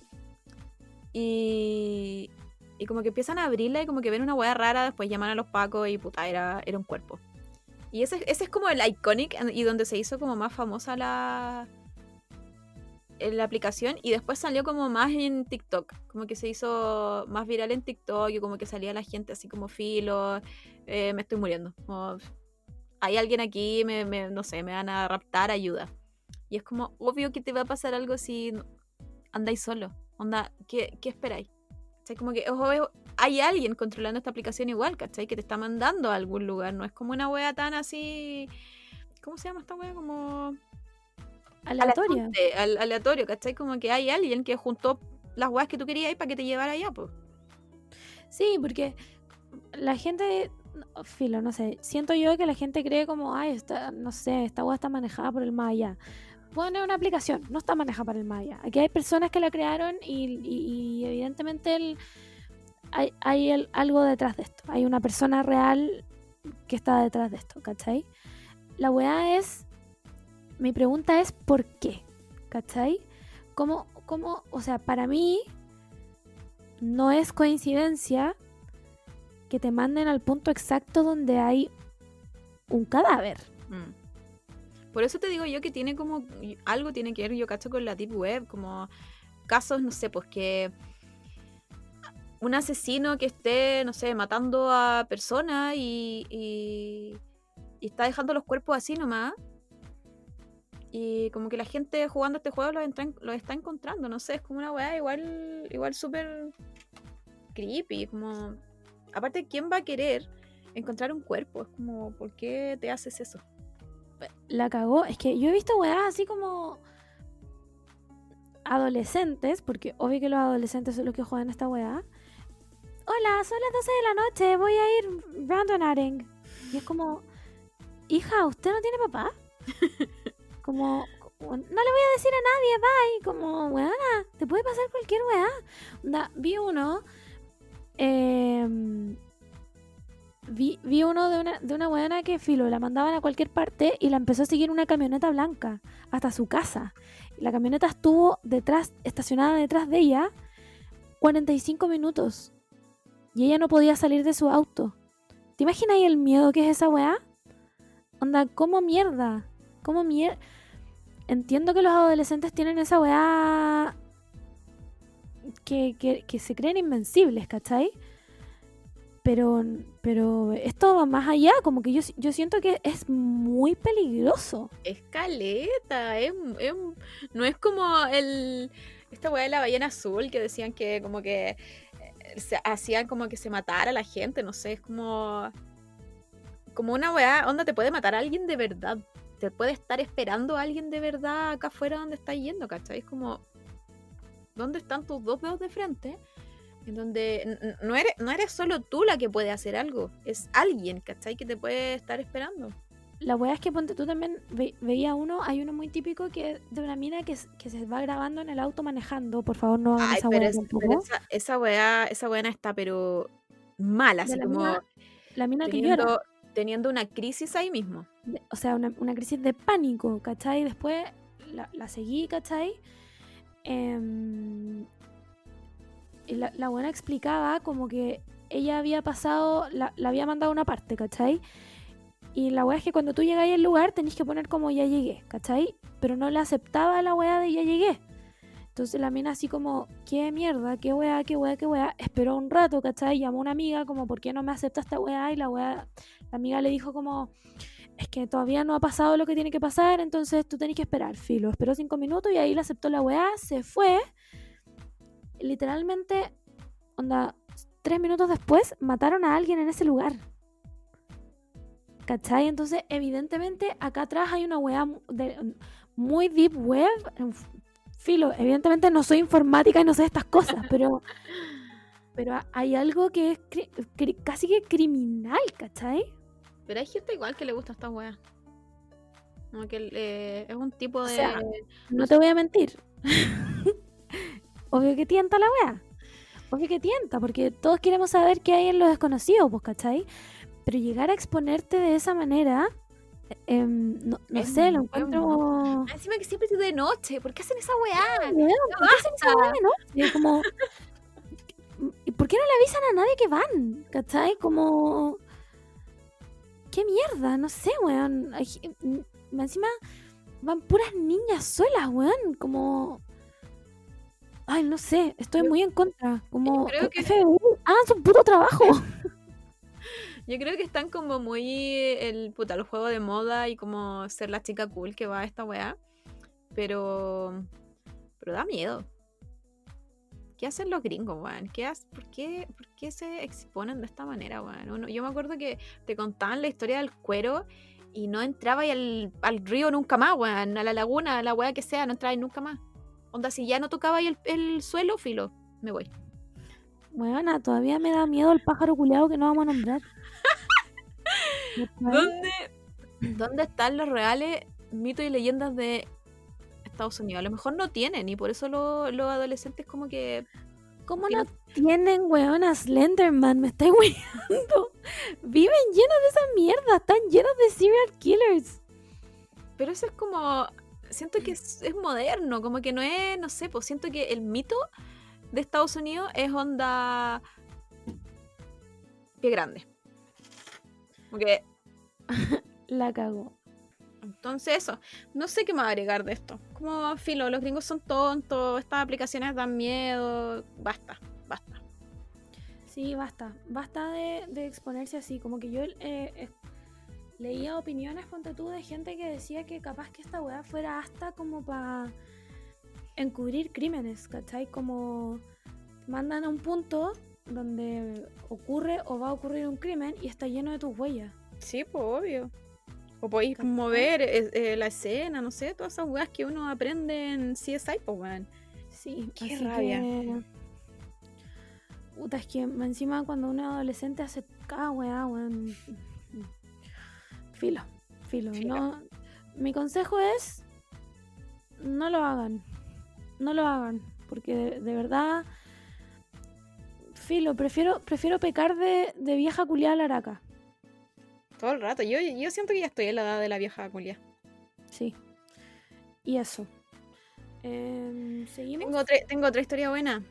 Y, y como que empiezan a abrirla y como que ven una hueá rara, después llaman a los pacos y puta, era, era un cuerpo. Y ese, ese es como el iconic y donde se hizo como más famosa la, la aplicación y después salió como más en TikTok, como que se hizo más viral en TikTok y como que salía la gente así como filo, eh, me estoy muriendo, como, hay alguien aquí, me, me- no sé, me van a raptar, ayuda. Y es como obvio que te va a pasar algo si andáis solo, onda, ¿qué, qué esperáis? ¿Cachai? Como que obvio, hay alguien controlando esta aplicación igual, ¿cachai? Que te está mandando a algún lugar, no es como una wea tan así... ¿Cómo se llama esta wea? Como Aleatoria. aleatorio, al- aleatorio, ¿cachai? Como que hay alguien que juntó las weas que tú querías para que te llevara allá, pues. Sí, porque la gente, no, filo, no sé, siento yo que la gente cree como, ay, esta, no sé, esta web está manejada por el más allá. Bueno, es una aplicación, no está manejada por el allá. Aquí hay personas que la crearon y, evidentemente el- hay, algo detrás de esto. Hay una persona real que está detrás de esto, ¿cachai? La weá es, mi pregunta es, ¿por qué? ¿Cachai? ¿Cómo, cómo, o sea, para mí no es coincidencia que te manden al punto exacto donde hay un cadáver. Mm. Por eso te digo yo que tiene como algo tiene que ver, yo cacho, con la deep web, como casos, no sé, pues que un asesino que esté, no sé, matando a personas y, está dejando los cuerpos así nomás. Y como que la gente jugando este juego los está encontrando, no sé, es como una weá igual, igual súper creepy, como... Aparte, ¿quién va a querer encontrar un cuerpo? Es como, ¿por qué te haces eso? La cagó. Es que yo he visto weas así como adolescentes, porque obvio que los adolescentes son los que juegan esta weá. Hola, son las 12 de la noche, voy a ir randonaring. Y es como, hija, ¿usted no tiene papá? como, no le voy a decir a nadie, bye. Como, weá, te puede pasar cualquier weá. vi uno, em, vi, vi, uno de una, de una weana que filo, la mandaban a cualquier parte y la empezó a seguir una camioneta blanca hasta su casa. La camioneta estuvo detrás, estacionada detrás de ella 45 minutos. Y ella no podía salir de su auto. ¿Te imaginas el miedo que es esa weá? Onda, ¿cómo mierda? ¿Cómo mierda? Entiendo que los adolescentes tienen esa weá que, que, que se creen invencibles, ¿cachai? Pero, pero esto va más allá, como que yo, yo siento que es muy peligroso. Escaleta, es, no es como el esta weá de la ballena azul que decían que como que eh, se hacían como que se matara la gente, no sé, es como como una weá, onda te puede matar a alguien de verdad. Te puede estar esperando a alguien de verdad acá afuera donde estás yendo, ¿cachai? Es como ¿dónde están tus dos dedos de frente? En donde no eres, no eres solo tú la que puede hacer algo, es alguien, ¿cachai? Que te puede estar esperando. La weá es que ponte tú también veía uno, hay uno muy típico que de una mina que, que se va grabando en el auto manejando, por favor no hagan esa weá. esa, esa weá, esa weá está pero mala, así como la mina teniendo, que llora. Teniendo una crisis ahí mismo. o sea, una, una, crisis de pánico, ¿cachai? Después la, la seguí, ¿cachai? Eh, la, buena explicaba como que ella había pasado, la, había mandado una parte, ¿cachai? Y la weá es que cuando tú llegáis al lugar tenéis que poner como ya llegué, ¿cachai? Pero no le aceptaba la weá de ya llegué. Entonces la mina así como, qué mierda, qué weá, qué weá, qué weá. Esperó un rato, ¿cachai? Llamó a una amiga como, ¿por qué no me acepta esta weá? Y la weá, la amiga le dijo como, es que todavía no ha pasado lo que tiene que pasar, entonces tú tenés que esperar, filo. Esperó cinco minutos y ahí le aceptó la weá, se fue literalmente, onda, tres minutos después mataron a alguien en ese lugar. ¿Cachai? Entonces, evidentemente, acá atrás hay una weá de, muy deep web. Filo, evidentemente no soy informática y no sé estas cosas, pero, pero hay algo que es casi que criminal, ¿cachai? Pero hay gente igual que le gusta esta weá. Como que eh, es un tipo de. no te voy a mentir. obvio que tienta la weá. Obvio que tienta, porque todos queremos saber qué hay en lo desconocido, pues, ¿cachai? Pero llegar a exponerte de esa manera, em, no, sé, lo encuentro. Encima que siempre estoy de noche, ¿por qué hacen esa weá? ¿Por qué hacen esa weá de noche? Como. ¿Por qué no le avisan a nadie que van? ¿Cachai? Como. ¿Qué mierda? No sé, weón. Encima van puras niñas solas, weón. Como. Ay, no sé, estoy muy en contra. Como creo que hagan su puto trabajo. Yo creo que están como muy el puta, el juego de moda y como ser la chica cool que va a esta weá. Pero. Pero da miedo. ¿Qué hacen los gringos, weón? ¿Qué por, qué, ¿Por qué se exponen de esta manera, weón? Yo me acuerdo que te contaban la historia del cuero y no entraba al, al río nunca más, weón. A la laguna, a la weá que sea, no entraba nunca más. Onda, si ya no tocaba ahí el, suelo, filo, me voy. Bueno, todavía me da miedo el pájaro culeado que no vamos a nombrar. ¿Dónde, ¿Dónde están los reales mitos y leyendas de Estados Unidos? A lo mejor no tienen y por eso los adolescentes como que... ¿Cómo no tienen, weona, Slenderman? Me estoy weando. Viven llenos de esa mierda. Están llenos de serial killers. Pero eso es como siento que es, moderno, como que no es, no sé, pues siento que el mito de Estados Unidos es onda pie grande. Porque la cago. Entonces eso, no sé qué más agregar de esto. Como filo, los gringos son tontos, estas aplicaciones dan miedo, basta, basta. Sí, basta, basta de, exponerse así, como que yo eh, leía opiniones, ponte tú, de gente que decía que capaz que esta weá fuera hasta como para encubrir crímenes, ¿cachai? Como mandan a un punto donde ocurre o va a ocurrir un crimen y está lleno de tus huellas. Sí, pues obvio. O podéis mover eh, eh, la escena, no sé, todas esas weas que uno aprende en CSI, pues weón. Sí, qué rabia. Puta, es que encima cuando uno es adolescente hace cada weá, weón. Filo, filo. No, mi consejo es no lo hagan. No lo hagan. Porque de, verdad. Filo, prefiero, prefiero pecar de, de vieja culiada laraca. Todo el rato. Yo, yo siento que ya estoy en la edad de la vieja culia. Sí. Y eso. Em, ¿Seguimos? Tengo, tengo otra historia buena.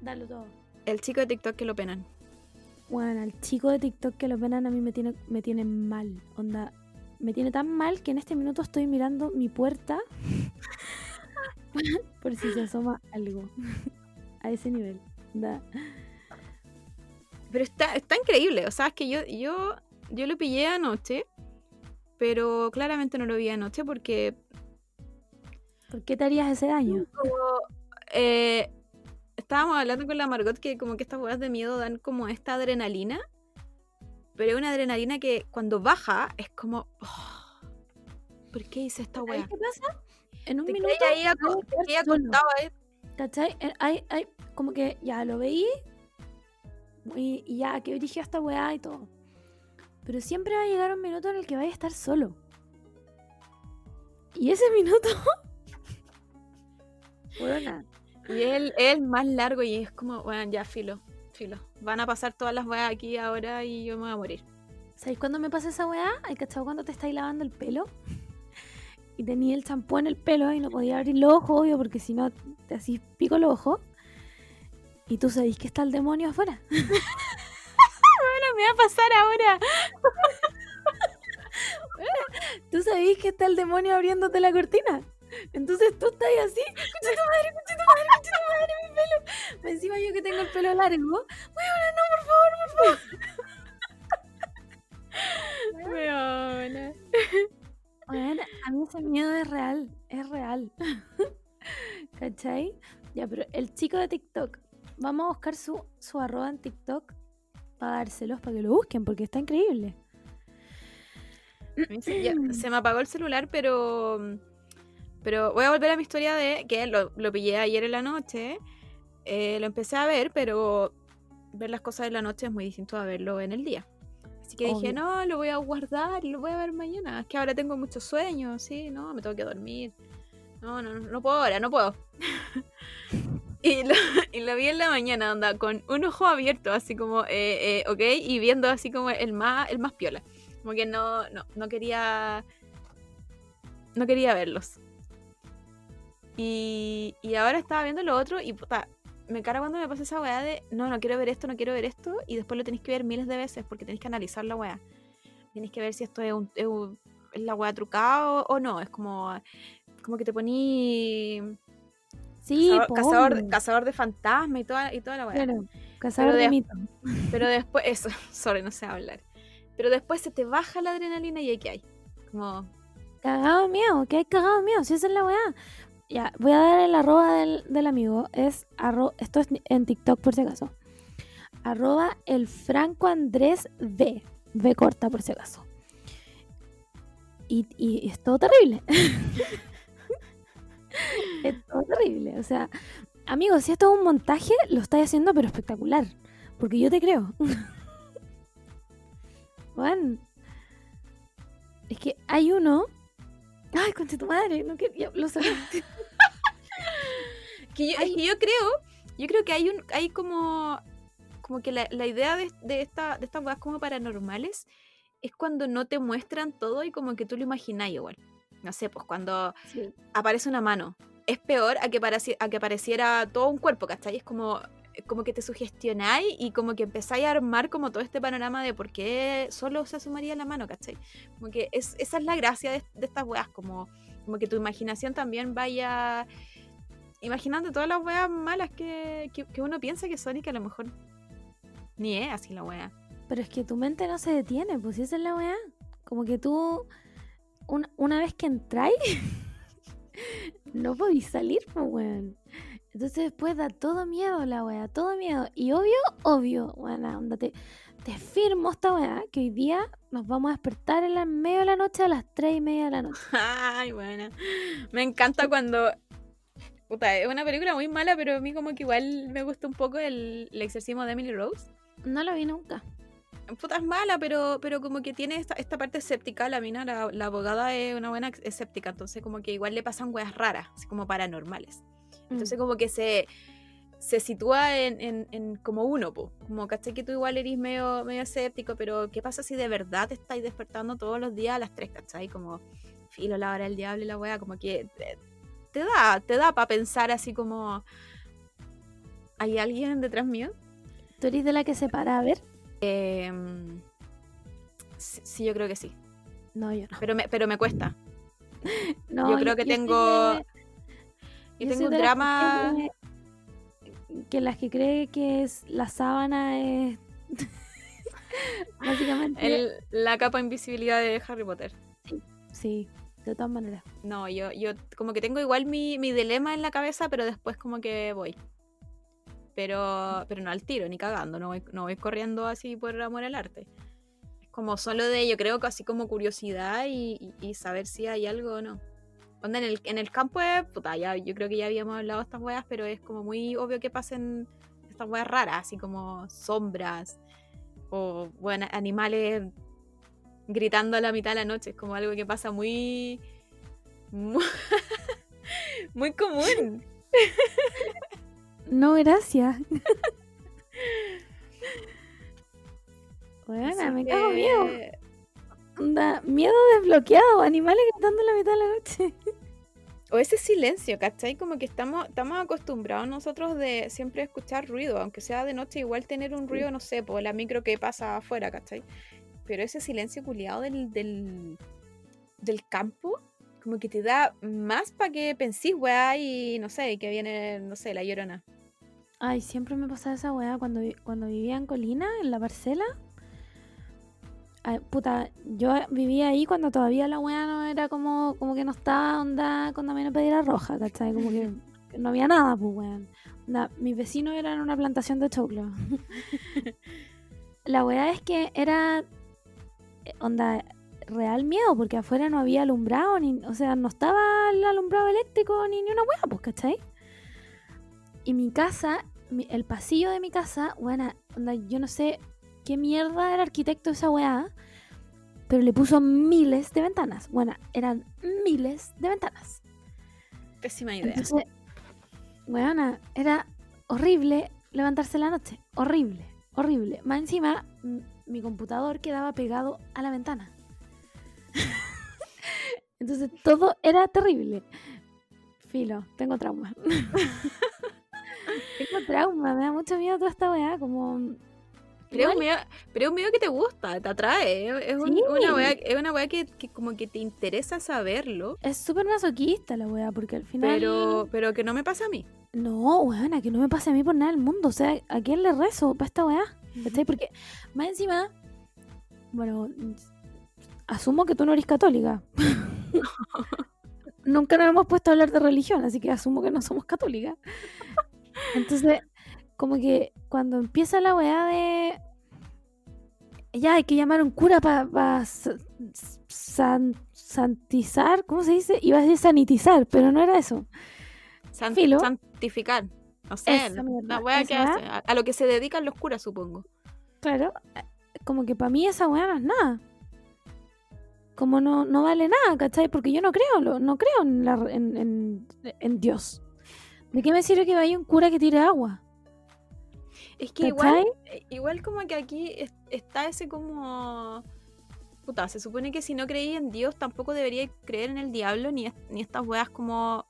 Dale todo. El chico de TikTok que lo penan. Bueno, el chico de TikTok que lo penan a mí me tiene, me tiene mal. Onda, me tiene tan mal que en este minuto estoy mirando mi puerta por si se asoma algo. a ese nivel. Pero está, está increíble. O sea, es que yo, yo yo lo pillé anoche, pero claramente no lo vi anoche porque... ¿Por qué te harías ese daño? Eh, estábamos hablando con la Margot que como que estas huevas de miedo dan como esta adrenalina, pero es una adrenalina que cuando baja es como... Oh, ¿Por qué hice esta hueá? ¿Qué pasa? En un minuto... Ella, ella, contaba, ¿Cachai? Eh, hay, hay, como que ya lo veí y, y ya que dirigí esta weá y todo. Pero siempre va a llegar un minuto en el que vaya a estar solo. Y ese minuto. bueno, y es el, más largo y es como, bueno, ya filo, filo. Van a pasar todas las weas aquí ahora y yo me voy a morir. ¿Sabéis cuándo me pasa esa weá? ¿Hay cachado cuando te estáis lavando el pelo? Y tenía el champú en el pelo y no podía abrir los ojos, obvio, porque si no te así pico los ojos. Y tú sabéis que está el demonio afuera. me va a pasar ahora. ¿Tú sabías que está el demonio abriéndote la cortina? Entonces tú estás así, escucha tu madre, Encima yo que tengo el pelo largo. Bueno, no, por favor, por favor. Bueno. Bueno, a mí ese miedo es real, es real. ¿Cachai? Ya, pero el chico de TikTok, vamos a buscar su, su arroba en TikTok dárselos para que lo busquen, porque está increíble. se me apagó el celular, pero. Pero voy a volver a mi historia de que lo, lo pillé ayer en la noche. Eh, lo empecé a ver, pero ver las cosas en la noche es muy distinto a verlo en el día. Así que dije, no, lo voy a guardar y lo voy a ver mañana. Es que ahora tengo muchos sueños, sí, no, me tengo que dormir. No, no, no puedo ahora, no puedo. Y lo, y lo, vi en la mañana, onda, con un ojo abierto, así como, eh, eh, ok, y viendo así como el más, el más piola. Como que no, no, no quería. No quería verlos. Y, y ahora estaba viendo lo otro y puta, me cara cuando me pasa esa weá de no, no quiero ver esto, no quiero ver esto, y después lo tenéis que ver miles de veces porque tenéis que analizar la weá. Tenéis que ver si esto es, un, es, la weá trucada o, o, no. Es como, como que te poní Sí, cazador, cazador, de fantasmas y toda, y toda la weá. Claro, cazador de, mitos. Pero después, eso, sorry, no sé hablar. Pero después se te baja la adrenalina y ahí que hay. Como. Cagado miedo, que hay cagado miedo, si esa es la weá. Ya, voy a dar el arroba del, del amigo. Es arro, esto es en TikTok por si acaso. Arroba el Franco Andrés V. V corta por si acaso. Y, y es todo terrible. es todo terrible. O sea, amigos, si esto es un montaje, lo estáis haciendo, pero espectacular. Porque yo te creo. Juan. Es que hay uno. Ay, concha tu madre, no quería. Lo sabía. que yo, es que yo creo. Yo creo que hay un. hay como. Como que la, la idea de, de, esta, de estas cosas como paranormales es cuando no te muestran todo y como que tú lo imaginas igual no sé, pues cuando aparece una mano, es peor a que, a que apareciera todo un cuerpo, ¿cachai? Es como, como que te sugestionáis y como que empezáis a armar como todo este panorama de por qué solo se asomaría la mano, ¿cachai? Como que es, esa es la gracia de, estas weas, como, como que tu imaginación también vaya imaginando todas las weas malas que, que, uno piensa que son a lo mejor ni es así la wea. Pero es que tu mente no se detiene, pues esa es la wea. Como que tú una, vez que entráis, no podéis salir, pues, weón. Entonces después da todo miedo la weá, todo miedo. Y obvio, obvio, bueno, te, te firmo esta weá, que hoy día nos vamos a despertar en la medio de la noche a las 3 y media de la noche. Ay, bueno. Me encanta cuando... Puta, es una película muy mala, pero a mí como que igual me gusta un poco el, el exorcismo de Emily Rose. No la vi nunca. Puta, es mala, pero, pero como que tiene esta, esta parte escéptica. La mina, la, la abogada es una buena escéptica, entonces como que igual le pasan weas raras, así como paranormales. Entonces Mm. como que se, se sitúa en, en- en como uno, po. como caché que tú igual eres medio, medio escéptico, pero ¿qué pasa si de verdad te estáis despertando todos los días a las 3, cachai? Como filo, la hora del diablo y la wea, como que te, te da, te da para pensar así como ¿hay alguien detrás mío? ¿Tú eres de la que se para a ver? Em, sí, sí, yo creo que sí, No, yo no. pero me, pero me cuesta. No, yo creo que soy tengo... Yo yo tengo un que drama... Que las que cree que es la sábana es. Básicamente. el- la capa invisibilidad de Harry Potter. Sí, de todas maneras. No, yo, yo como que tengo igual mi, mi dilema en la cabeza, pero después como que voy. Pero, pero no al tiro, ni cagando, no voy, no voy corriendo así por amor al arte. Es como solo de, yo creo, casi como curiosidad y, y- y saber si hay algo o no. Onda, en el, en el campo es, puta, ya, yo creo que ya habíamos hablado de estas weas, pero es como muy obvio que pasen estas weas raras, así como sombras o, bueno, animales gritando a la mitad de la noche. Es como algo que pasa muy. Muy, muy común. No, gracias. Bueno, Así me cago miedo. Onda, miedo desbloqueado, animales gritando en la mitad de la noche. O ese silencio, ¿cachai? Como que estamos, estamos acostumbrados nosotros de siempre escuchar ruido, aunque sea de noche, igual tener un ruido, no sé, por la micro que pasa afuera, ¿cachai? Pero ese silencio culiado del, del, del campo, como que te da más para que pensís, weá, y no sé, que viene, no sé, la llorona. Ay, siempre me pasaba esa weá cuando, cuando vivía en Colina, en la parcela. Ay, puta, yo vivía ahí cuando todavía la weá no era como, como que no estaba onda cuando me pedía roja, ¿cachai? Como que, no había nada, pues weón. Onda, mis vecinos eran una plantación de choclo. la weá es que era eh, onda real miedo, porque afuera no había alumbrado, ni, o sea, no estaba el alumbrado eléctrico ni, ni una weá, pues, ¿cachai? Y mi casa, mi- el pasillo de mi casa, bueno, onda, yo no sé qué mierda era arquitecto esa weá, pero le puso miles de ventanas. Bueno, eran miles de ventanas. Pésima idea. Entonces, weona, era horrible levantarse en la noche. Horrible, horrible. Más encima, mi computador quedaba pegado a la ventana. Entonces todo era terrible. Filo, tengo trauma. tengo trauma, me da mucho miedo toda esta weá, como... Pero es, miedo, pero es un miedo que te gusta, te atrae. Es, es un- Sí. una weá, es una weá que, que como que te interesa saberlo, Es súper masoquista la weá, porque al final... pero, pero que no me pasa a mí. No, weona, que no me pase a mí por nada del mundo. O sea, ¿a quién le rezo para esta weá? ¿Cachai? Porque más encima, bueno, asumo que tú no eres católica. Nunca nos hemos puesto a hablar de religión, así que asumo que no somos católicas. Entonces, como que cuando empieza la weá de. Ya hay que llamar a un cura para santizar, ¿cómo se dice? Iba a decir sanitizar, pero no era eso. Filo. santificar. No sé, Esa la weá que hace, a, a lo que se dedican los curas, supongo. Claro, como que para mí esa weá no es nada. Como no, no vale nada, ¿cachai? Porque yo no creo, no creo en, la, en, en- en Dios. ¿De qué me sirve que vaya un cura que tire agua? Es que igual, eh, igual como que aquí es- está ese como... Puta, se supone que si no creí en Dios tampoco debería creer en el diablo ni, ni estas weas como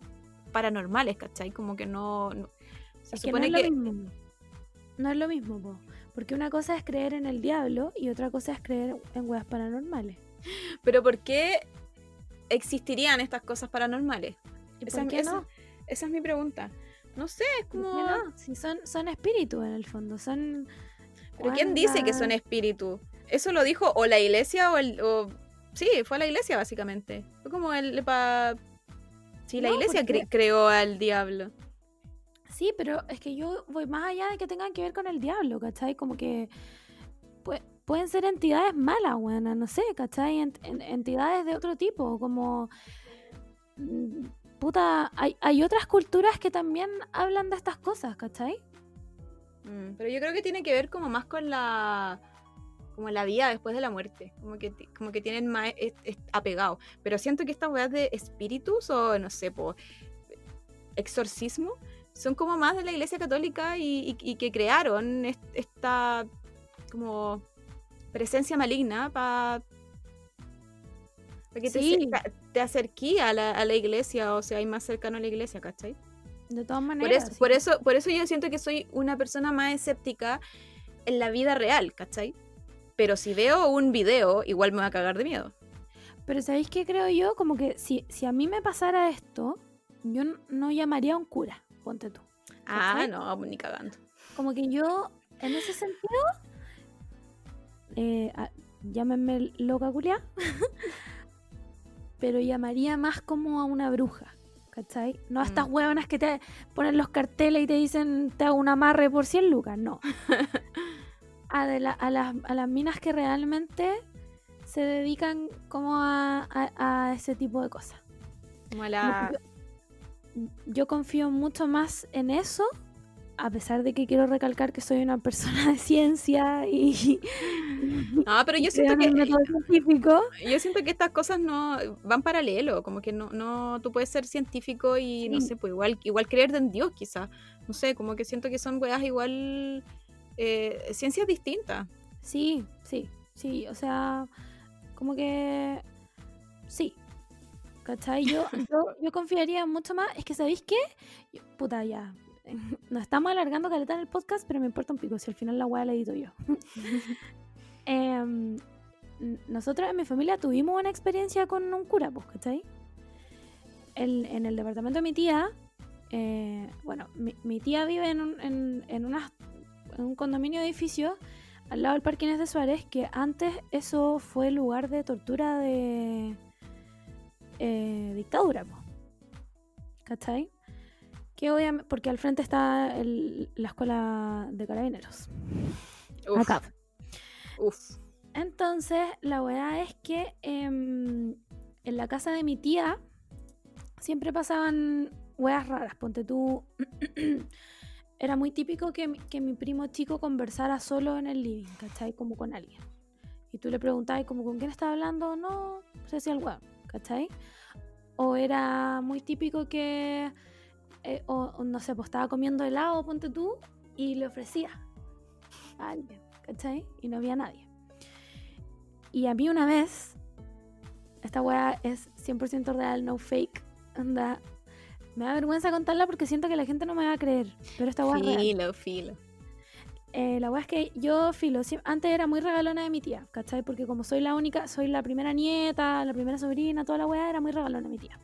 paranormales, ¿cachai? Como que no... no- se Es que no supone es lo mismo. No es lo mismo, po. Porque una cosa es creer en el diablo y otra cosa es creer en weas paranormales. Pero ¿por qué existirían estas cosas paranormales? ¿Y Esa, por qué esa- no? esa es mi pregunta. No sé, es ¿Por como... qué no? Si son, son espíritus en el fondo, son... ¿Pero quién dice que son espíritus? Eso lo dijo o la iglesia o el... o- Sí, fue la iglesia básicamente. Fue como el... Pa... Sí, la No, iglesia porque- cre- creó al diablo. Sí, pero es que yo voy más allá de que tengan que ver con el diablo, ¿cachai? Como que pues, pueden ser entidades malas, buenas, no sé, ¿cachai? entidades de otro tipo, como... Puta, hay, otras culturas que también hablan de estas cosas, ¿cachai? Mm, pero yo creo que tiene que ver como más con la como la vida después de la muerte, como que, como que tienen más apegado. Pero siento que estas weas de espíritus o no sé, por exorcismo, son como más de la iglesia católica y, que crearon esta como presencia maligna para que te, te acerquí a la, a la, iglesia o sea, hay más cercano a la iglesia, ¿cachai? De todas maneras. Por eso, por eso, yo siento que soy una persona más escéptica en la vida real, ¿cachai? Pero si veo un video, igual me va a cagar de miedo. Pero ¿sabéis qué creo yo? Como que si, si a mí me pasara esto, yo no llamaría a un cura, ponte tú. Ah, no, ni cagando. Como que yo, en ese sentido, eh, llámenme loca culia, pero llamaría más como a una bruja. ¿cachai? No a estas mm. huevonas que te ponen los carteles y te dicen te hago un amarre por 100 lucas, no. a, de a, las, minas que realmente se dedican como a, ese tipo de cosas. Como la... yo confío mucho más en eso a pesar de que quiero recalcar que soy una persona de ciencia y... No, pero yo siento que... Científico. Yo siento que estas cosas no van paralelo, como que no, no tú puedes ser científico y no sé, pues igual, igual creer en Dios quizás. No sé, como que siento que son weas igual... Eh, ciencias distintas. Sí, sí, sí, o sea, como que... Sí, ¿Cachai? Yo, yo, confiaría mucho más. Es que, ¿sabéis qué? puta, ya. nos estamos alargando caleta en el podcast, pero me importa un pico si al final la weá la edito yo. Em, nosotros en mi familia tuvimos una experiencia con un cura, pues, ¿cachai? en el departamento de mi tía, eh, bueno, mi, tía vive en un, en, un condominio de edificios al lado del Parque Inés de Suárez, que antes eso fue lugar de tortura de eh, dictadura, pues. ¿cachai? Que obviamente, porque al frente está la escuela de carabineros. Acá. Uf. Entonces, la verdad es que em, en la casa de mi tía siempre pasaban weas raras. Ponte tú. Era muy típico que, mi primo chico conversara solo en el living, ¿cachai? Como con alguien. Y tú le preguntabas, como con quién estaba hablando, no, sé si el weón, ¿cachai? O era muy típico que eh, o, no sé, pues estaba comiendo helado, ponte tú, y le ofrecía a alguien, ¿cachai? Y no había nadie. Y a mí una vez, esta weá es 100% real, no fake, anda. Me da vergüenza contarla porque siento que la gente no me va a creer, pero esta weá es real. filo. Eh, la weá es que yo, filo, antes era muy regalona de mi tía, ¿cachai? Porque como soy la única, soy la primera nieta, la primera sobrina, toda la weá, era muy regalona de mi tía.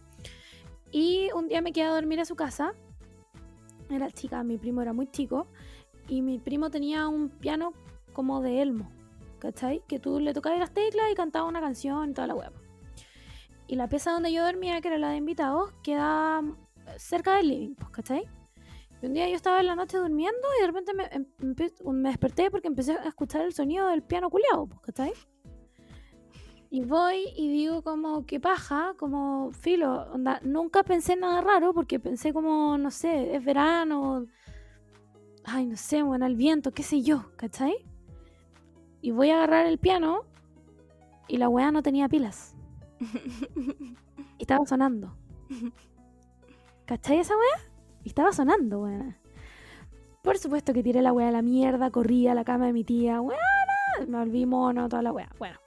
Y un día me quedé a dormir a su casa. Era chica, mi primo era muy chico. Y mi primo tenía un piano como de Elmo. ¿Cachai? Que tú le tocabas las teclas y cantaba una canción y toda la web. Y la pieza donde yo dormía, que era la de invitados, quedaba cerca del living, pues, ¿cachai? Y un día yo estaba en la noche durmiendo y de repente me, em, me, desperté porque empecé a escuchar el sonido del piano culiado, pues, ¿cachai? Y voy y digo como, qué paja, como filo, onda, nunca pensé nada raro porque pensé como, no sé, es verano, ay, no sé, bueno, el viento, qué sé yo, ¿cachai? Y voy a agarrar el piano y la weá no tenía pilas. y estaba sonando. ¿Cachai esa weá? Y estaba sonando, weá. Por supuesto que tiré la weá a la mierda, corrí a la cama de mi tía, weá, me volví mono, toda la weá. Bueno,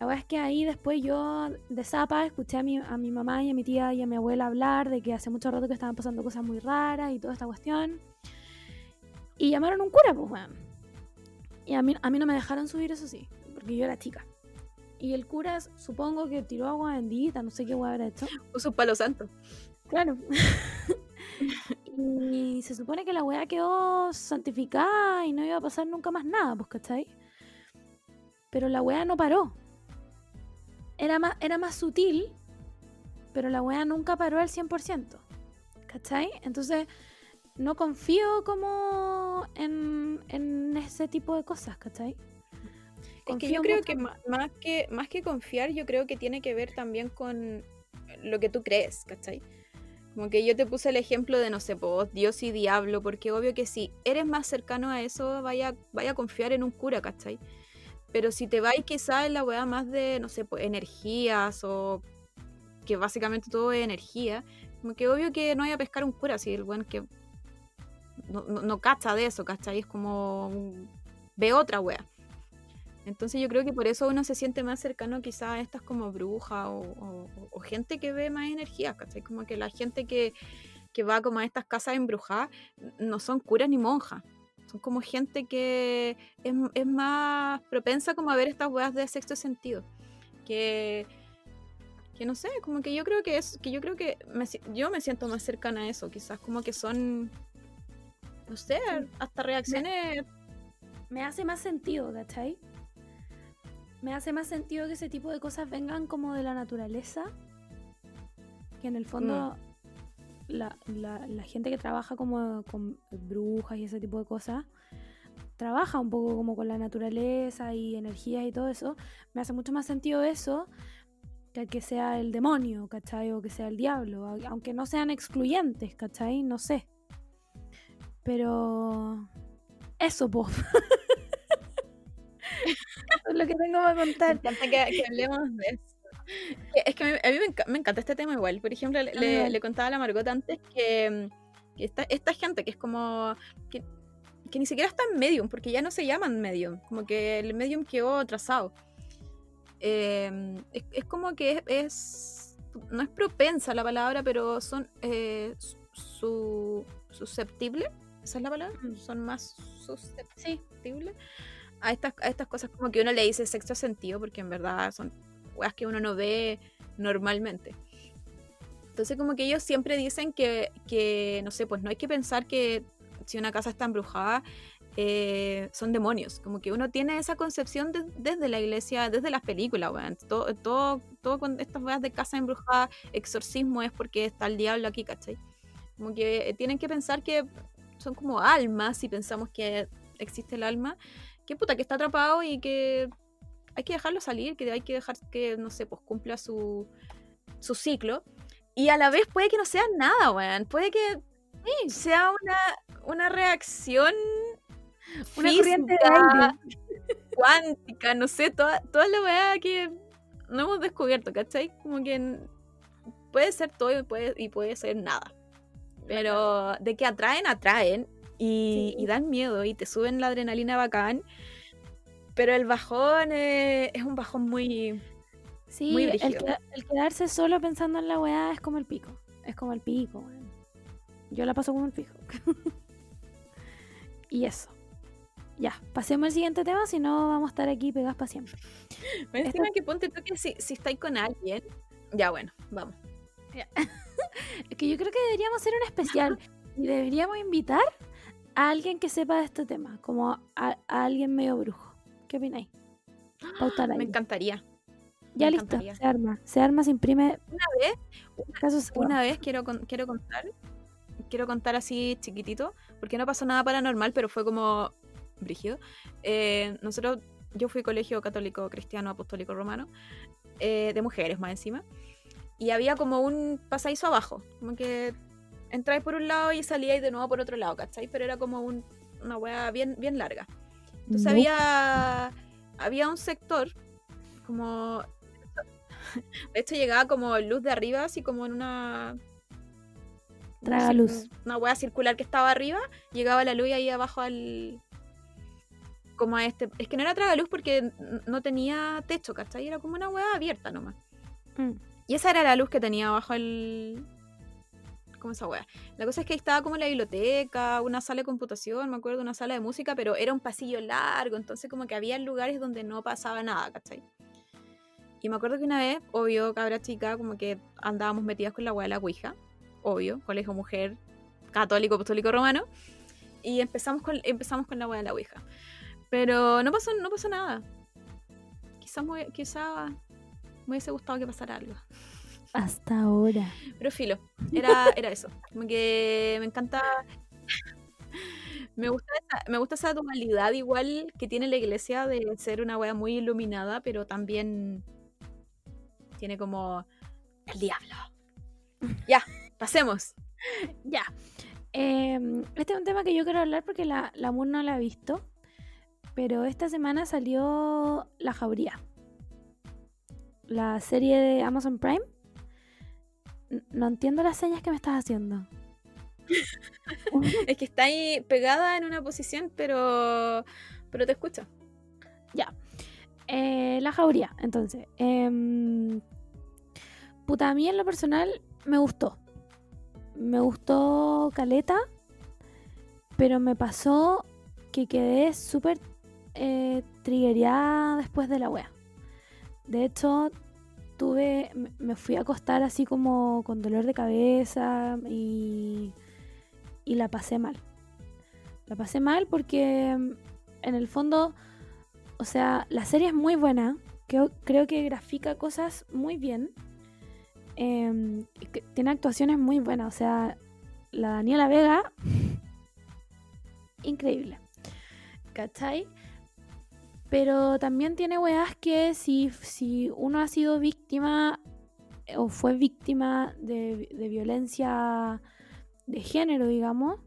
la verdad es que ahí después yo de zapa escuché a mi, a mi mamá y a mi tía y a mi abuela hablar de que hace mucho rato que estaban pasando cosas muy raras y toda esta cuestión. Y llamaron a un cura, pues, bueno. Y a mí, a mí no me dejaron subir, eso sí, porque yo era chica. Y el cura, supongo que tiró agua bendita, no sé qué hueá habrá hecho. Puso un palo santo. Claro. y se supone que la weá quedó santificada y no iba a pasar nunca más nada, pues, ¿cachai? Pero la weá no paró era más, era más sutil, pero la weá nunca paró al 100%. ¿Cachai? Entonces, no confío como en, en ese tipo de cosas, ¿cachai? Es que yo creo que más, que más que confiar, yo creo que tiene que ver también con lo que tú crees, ¿cachai? Como que yo te puse el ejemplo de, no sé, pues, Dios y diablo, porque obvio que si eres más cercano a eso, vaya, vaya a confiar en un cura, ¿cachai? Pero si te vais quizá en la weá más de, no sé, pues, energías o que básicamente todo es energía, como que obvio que no hay a pescar un cura, si el buen que no, no, cacha de eso, ¿cachai? Es como ve otra wea. Entonces yo creo que por eso uno se siente más cercano quizá a estas como brujas o, gente que ve más energías, ¿cachai? Como que la gente que, va como a estas casas embrujadas no son curas ni monjas. Son como gente que es, más propensa como a ver estas weas de sexto sentido. Que, que no sé, como que yo creo que es, que yo creo que yo me siento más cercana a eso, quizás como que son no sé, hasta reacciones. Me, hace más sentido, ¿cachai? Me hace más sentido que ese tipo de cosas vengan como de la naturaleza. Que en el fondo mm. La, gente que trabaja como con brujas y ese tipo de cosas trabaja un poco como con la naturaleza y energías y todo eso. Me hace mucho más sentido eso que que sea el demonio, ¿cachai? O que sea el diablo, aunque no sean excluyentes, ¿cachai? No sé. Pero eso, po. es lo que tengo para contar. Encanta que, hablemos de eso. Es que a mí, me, encanta este tema igual. Por ejemplo, le, contaba a la Margot antes que, esta, gente que es como... Que, ni siquiera está en medium, porque ya no se llaman medium. Como que el medium quedó atrasado. Em, es, como que es, No es propensa la palabra, pero son eh, su, susceptibles esa es la palabra, mm. son más susceptibles a estas, a estas cosas como que uno le dice sexto sentido, porque en verdad son cosas que uno no ve normalmente. Entonces como que ellos siempre dicen que, que, no sé, pues no hay que pensar que si una casa está embrujada, eh, son demonios. Como que uno tiene esa concepción desde la iglesia, desde las películas, weón. Todo, todo, todo con estas weas de casa embrujada, exorcismo es porque está el diablo aquí, ¿cachai? Como que tienen que pensar que son como almas, si pensamos que existe el alma, que puta, que está atrapado y que hay que dejarlo salir, que hay que dejar que, no sé, pues cumpla su, su ciclo. Y a la vez puede que no sea nada, weón. Puede que sea una, una reacción una corriente cuántica, no sé, toda, toda la weá que no hemos descubierto, ¿cachai? Como que puede ser todo y puede, y puede ser nada. Pero de que atraen, atraen y, dan miedo y te suben la adrenalina bacán. Pero el bajón es, un bajón muy. Sí, el, quedarse solo pensando en la weá es como el pico. Es como el pico, Yo la paso como el pico. y eso. Ya, pasemos al siguiente tema, si no vamos a estar aquí pegadas para siempre. Me Esto... que ponte tú que si, si estáis con alguien. Ya, bueno, vamos. es que yo creo que deberíamos hacer un especial y deberíamos invitar a alguien que sepa de este tema, como a, alguien medio brujo. ¿Qué opináis? Me encantaría. Ya listo, se arma. Se arma, se imprime. Una vez, una, vez quiero, quiero contar, quiero contar así chiquitito, porque no pasó nada paranormal, pero fue como brígido. Eh, nosotros, yo fui colegio católico cristiano apostólico romano, eh, de mujeres más encima y había como un pasadizo abajo, como que entráis por un lado y salíais de nuevo por otro lado, ¿cachai? Pero era como una hueá bien, bien larga. Entonces había, había un sector como... De hecho llegaba como luz de arriba, así como en una... Traga luz. Una hueá circular que estaba arriba, llegaba la luz ahí abajo al... Como a este... Es que no era traga luz porque no tenía techo, ¿cachai? Era como una hueá abierta nomás. Mm. Y esa era la luz que tenía abajo el. ¿Cómo esa wea? La cosa es que ahí estaba como la biblioteca, una sala de computación, me acuerdo, una sala de música, pero era un pasillo largo, entonces como que había lugares donde no pasaba nada, ¿cachai? Y me acuerdo que una vez, obvio, cabra chica, como que andábamos metidas con la wea de la Ouija, obvio, colegio mujer, católico, apostólico romano, y empezamos con, empezamos con la wea de la Ouija. Pero no pasó, no pasó nada. Quizás, quizás me hubiese gustado que pasara algo. Hasta ahora. Pero filo, era, era eso. Como que me encanta. Me gusta, esa, me gusta esa dualidad igual que tiene la iglesia de ser una wea muy iluminada, pero también tiene como el diablo. ya, pasemos. ya. Em, este es un tema que yo quiero hablar porque la, la Moon no la ha visto. Pero esta semana salió La Jauría. La serie de Amazon Prime. No entiendo las señas que me estás haciendo. es que está ahí pegada en una posición, pero, pero te escucho. Ya. Eh, la jauría, entonces. Em, puta, a mí en lo personal me gustó. Me gustó Caleta, pero me pasó que quedé súper eh, después de la wea. De hecho, tuve, me fui a acostar así como con dolor de cabeza y, y la pasé mal. La pasé mal porque mm, en el fondo, o sea, la serie es muy buena, creo, creo que grafica cosas muy bien, em, tiene actuaciones muy buenas, o sea, la Daniela Vega, increíble. ¿Cachai? Pero también tiene weas que si, si uno ha sido víctima eh, o fue víctima de, violencia de género, digamos,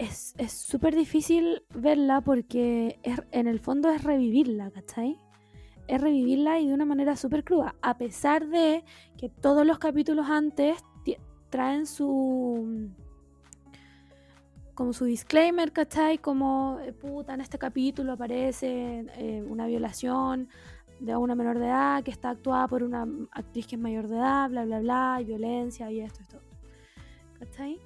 es súper difícil verla porque en el fondo es revivirla, ¿cachai? Es revivirla y de una manera súper cruda, a pesar de que todos los capítulos antes traen su como su disclaimer, ¿cachai? Como, eh, puta, en este capítulo aparece eh, una violación de una menor de edad que está actuada por una actriz que es mayor de edad, bla, bla, bla, y violencia y esto, esto. ¿Cachai?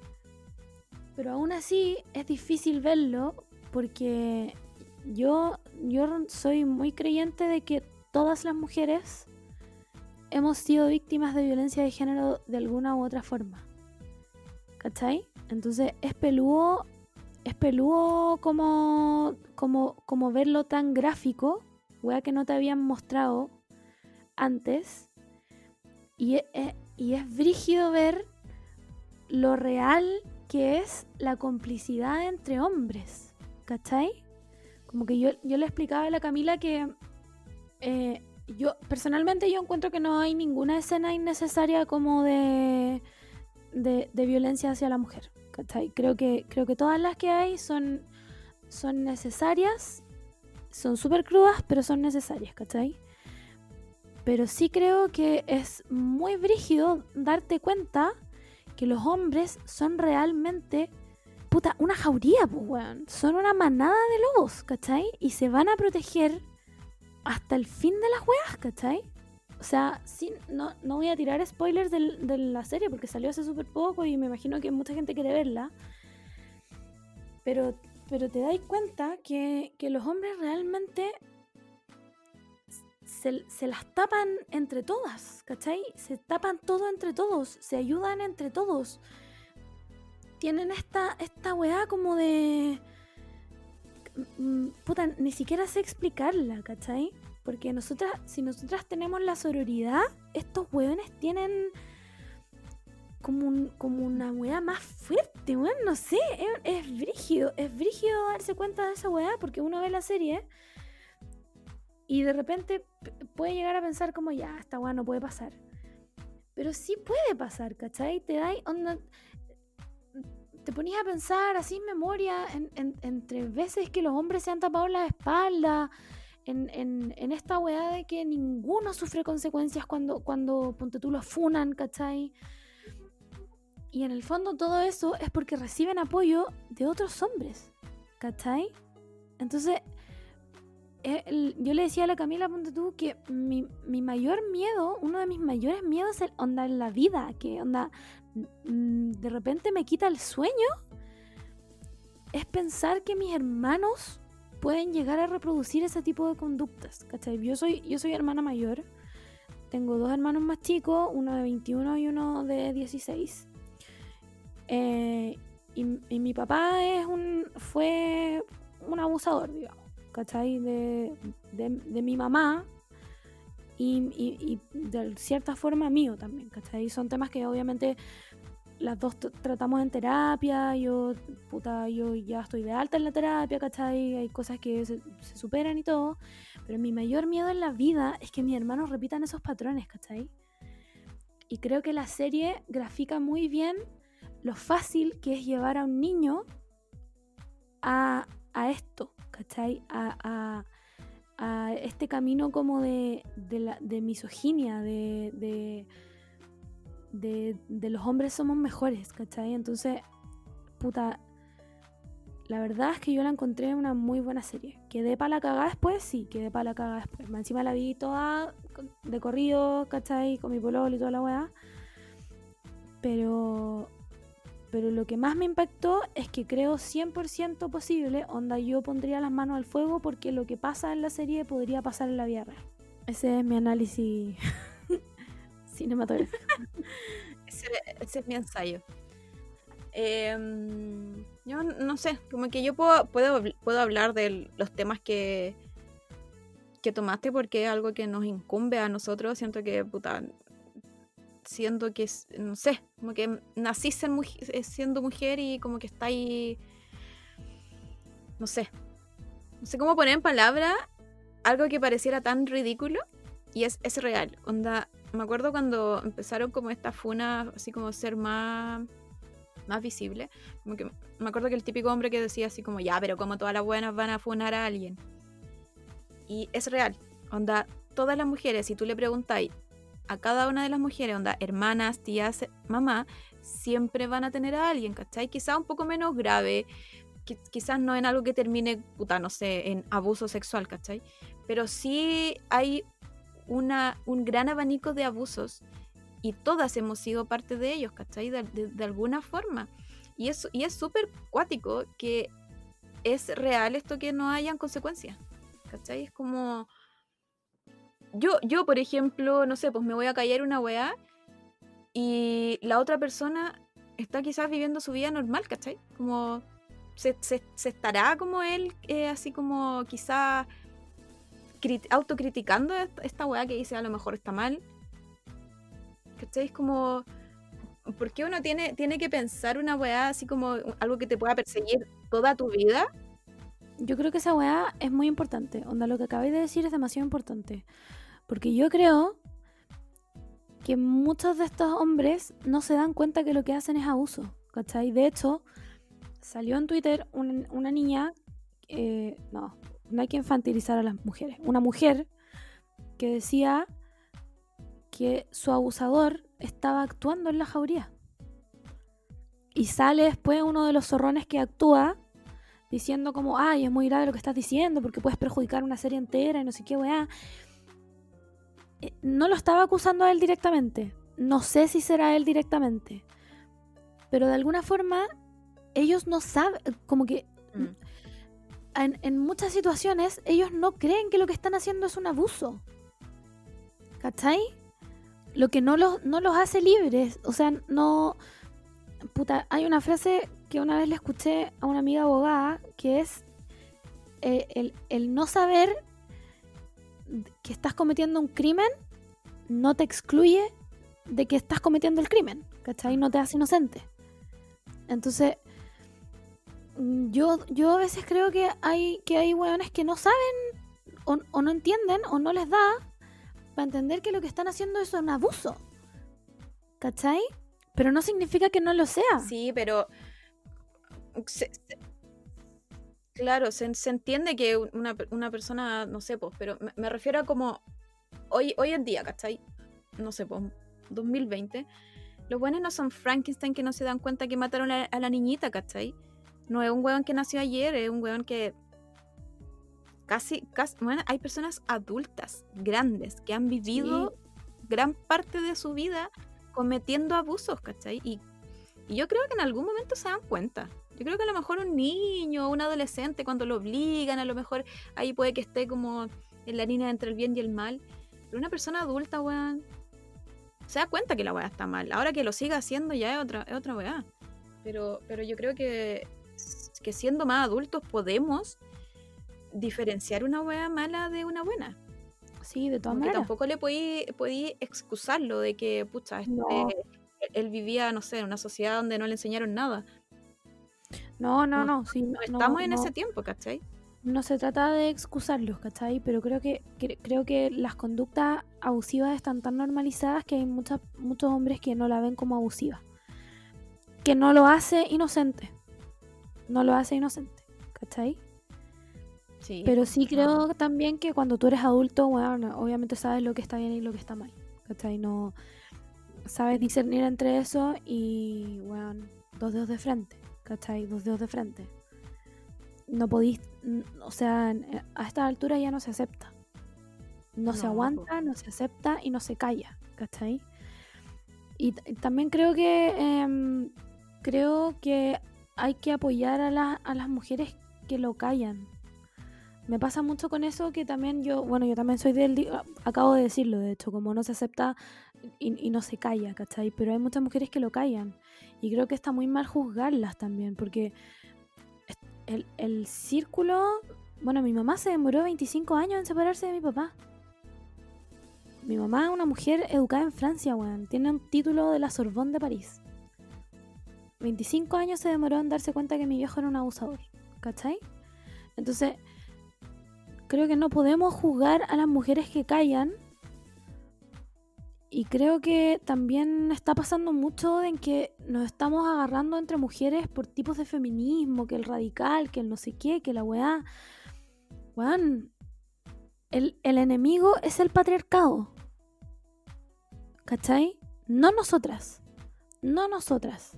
Pero aún así es difícil verlo porque yo, yo soy muy creyente de que todas las mujeres hemos sido víctimas de violencia de género de alguna u otra forma. ¿Cachai? Entonces es peludo, es peludo como, como, verlo tan gráfico, wea que no te habían mostrado antes. Y es, e, y es brígido ver lo real que es la complicidad entre hombres. ¿Cachai? Como que yo, yo le explicaba a la Camila que eh, yo personalmente yo encuentro que no hay ninguna escena innecesaria como de, de violencia hacia la mujer. Creo que, creo que todas las que hay son, son necesarias, son súper crudas, pero son necesarias, ¿cachai? Pero sí creo que es muy brígido darte cuenta que los hombres son realmente, puta, una jauría, pues, weón. Son una manada de lobos, ¿cachai? Y se van a proteger hasta el fin de las weas, ¿cachai? O sea, sin, no, no voy a tirar spoilers de la serie porque salió hace súper poco y me imagino que mucha gente quiere verla. Pero, pero te dais cuenta que, los hombres realmente se, las tapan entre todas, ¿cachai? Se tapan todo entre todos, se ayudan entre todos. Tienen esta, esta weá como de... Mm, puta, ni siquiera sé explicarla, ¿cachai? Porque nosotras, si nosotras tenemos la sororidad, estos hueones tienen como, como una weá más fuerte, weón, no sé, es, es, brígido, es brígido darse cuenta de esa weá, porque uno ve la serie y de repente puede llegar a pensar como, ya, esta weá no puede pasar. Pero sí puede pasar, ¿cachai? Te da onda, te ponías a pensar así en memoria, entre veces que los hombres se han tapado la espalda, en, esta weá de que ninguno sufre consecuencias cuando, cuando ponte tú lo funan, ¿cachai? Y en el fondo todo eso es porque reciben apoyo de otros hombres, ¿cachai? Entonces, eh, yo le decía a la Camila, ponte tú, que mi, mayor miedo, uno de mis mayores miedos es onda en la vida, que onda mm, de repente me quita el sueño, es pensar que mis hermanos pueden llegar a reproducir ese tipo de conductas, ¿cachai? Yo soy, yo soy hermana mayor, tengo dos hermanos más chicos, uno de 21 y uno de 16. Eh, y, mi papá es un, fue un abusador, digamos, ¿cachai? De, de, mi mamá y, y, de cierta forma mío también, ¿cachai? Son temas que obviamente las dos tratamos en terapia, yo, puta, yo ya estoy de alta en la terapia, ¿cachai? Hay cosas que se, superan y todo, pero mi mayor miedo en la vida es que mis hermanos repitan esos patrones, ¿cachai? Y creo que la serie grafica muy bien lo fácil que es llevar a un niño a, esto, ¿cachai? A, a, este camino como de, de, misoginia, de de, los hombres somos mejores, ¿cachai? Entonces, puta, la verdad es que yo la encontré una muy buena serie. ¿Quedé para la cagada después? Sí, quedé para la cagada después. Encima la vi toda de corrido, ¿cachai? Con mi pololo y toda la weá. Pero, pero lo que más me impactó es que creo 100% posible, onda yo pondría las manos al fuego porque lo que pasa en la serie podría pasar en la vida real. Ese es mi análisis cinematográfico. ese, es mi ensayo. Em, yo no sé, como que yo puedo, puedo, hablar de los temas que, que tomaste porque es algo que nos incumbe a nosotros. Siento que, puta, siento que, no sé, como que nací eh, siendo mujer y como que está ahí, no sé, no sé cómo poner en palabra algo que pareciera tan ridículo y es, es real. Onda, me acuerdo cuando empezaron como esta funa, así como ser más, más visible. Como que me acuerdo que el típico hombre que decía así como, ya, pero como todas las buenas van a funar a alguien. Y es real. Onda, todas las mujeres, si tú le preguntáis a cada una de las mujeres, onda, hermanas, tías, mamá, siempre van a tener a alguien, ¿cachai? Quizás un poco menos grave, quizás no en algo que termine, puta, no sé, en abuso sexual, ¿cachai? Pero sí hay una, un gran abanico de abusos y todas hemos sido parte de ellos, ¿cachai? De, alguna forma. Y es y súper cuático que es real esto que no hayan consecuencias, ¿cachai? Es como... Yo, yo, por ejemplo, no sé, pues me voy a callar una weá y la otra persona está quizás viviendo su vida normal, ¿cachai? Como se, estará como él, eh, así como quizás autocriticando esta weá que dice a lo mejor está mal. ¿Cachai? Es como. ¿Por qué uno tiene, tiene que pensar una weá así como algo que te pueda perseguir toda tu vida? Yo creo que esa weá es muy importante. Onda, lo que acabáis de decir es demasiado importante. Porque yo creo que muchos de estos hombres no se dan cuenta que lo que hacen es abuso. ¿Cachai? De hecho, salió en Twitter una niña. Eh, no, no hay que infantilizar a las mujeres. Una mujer que decía que su abusador estaba actuando en la jauría. Y sale después uno de los zorrones que actúa diciendo como, ay, es muy grave lo que estás diciendo porque puedes perjudicar una serie entera y no sé qué, weá. Eh, no lo estaba acusando a él directamente. No sé si será él directamente. Pero de alguna forma, ellos no saben, como que... Mm en, muchas situaciones ellos no creen que lo que están haciendo es un abuso. ¿Cachai? Lo que no los, no los hace libres. O sea, no... Puta, hay una frase que una vez le escuché a una amiga abogada que es eh, el, el no saber que estás cometiendo un crimen no te excluye de que estás cometiendo el crimen, ¿cachai? No te hace inocente. Entonces, yo, yo a veces creo que hay, que hay weones que no saben o, no entienden o no les da para entender que lo que están haciendo es un abuso. ¿Cachai? Pero no significa que no lo sea. Sí, pero... claro, se, entiende que una, persona, no sé, pues, pero me, refiero a como hoy, hoy en día, ¿cachai? No sé, pues, 2020. Los buenos no son Frankenstein que no se dan cuenta que mataron a, a la niñita, ¿cachai? No es un weón que nació ayer, es un weón que casi, casi bueno, hay personas adultas, grandes, que han vivido gran parte de su vida cometiendo abusos, ¿cachai? Y, yo creo que en algún momento se dan cuenta. Yo creo que a lo mejor un niño o un adolescente, cuando lo obligan, a lo mejor ahí puede que esté como en la línea entre el bien y el mal. Pero una persona adulta, weón, se da cuenta que la weá está mal. Ahora que lo siga haciendo ya es otra, es otra weá. Pero, pero yo creo que que siendo más adultos podemos diferenciar una wea mala de una buena. Sí, de todas maneras. Tampoco le podí, podí excusarlo de que, pucha, este, él vivía, no sé, en una sociedad donde no le enseñaron nada. No, no, no. no, estamos en ese tiempo, ¿cachai? No se trata de excusarlos, ¿cachai? Pero creo que, creo que las conductas abusivas están tan normalizadas que hay muchas, muchos hombres que no la ven como abusiva. Que no lo hace inocente. No lo hace inocente, ¿cachai? Sí, Pero sí creo también que cuando tú eres adulto, bueno, obviamente sabes lo que está bien y lo que está mal. ¿Cachai? No sabes discernir entre eso y, bueno, dos dedos de frente. ¿Cachai? Dos dedos de frente. No podís, o sea, a esta altura ya no se acepta. No, se aguanta, no se acepta y no se calla. ¿Cachai? Y, también creo que em, creo que hay que apoyar a, a las mujeres que lo callan me pasa mucho con eso que también yo, bueno, yo también soy del, acabo de decirlo, de hecho, como no se acepta y, no se calla, ¿cachai? Pero hay muchas mujeres que lo callan y creo que está muy mal juzgarlas también, porque el, el círculo, bueno, mi mamá se demoró 25 años en separarse de mi papá. Mi mamá es una mujer educada en Francia, weón. Tiene un título de la Sorbonne de París. 25 años se demoró en darse cuenta que mi viejo era un abusador. ¿Cachai? Entonces, creo que no podemos juzgar a las mujeres que callan. Y creo que también está pasando mucho en que nos estamos agarrando entre mujeres por tipos de feminismo, que el radical, que el no sé qué, que la weá. Weón, el, el enemigo es el patriarcado. ¿Cachai? No nosotras. No nosotras.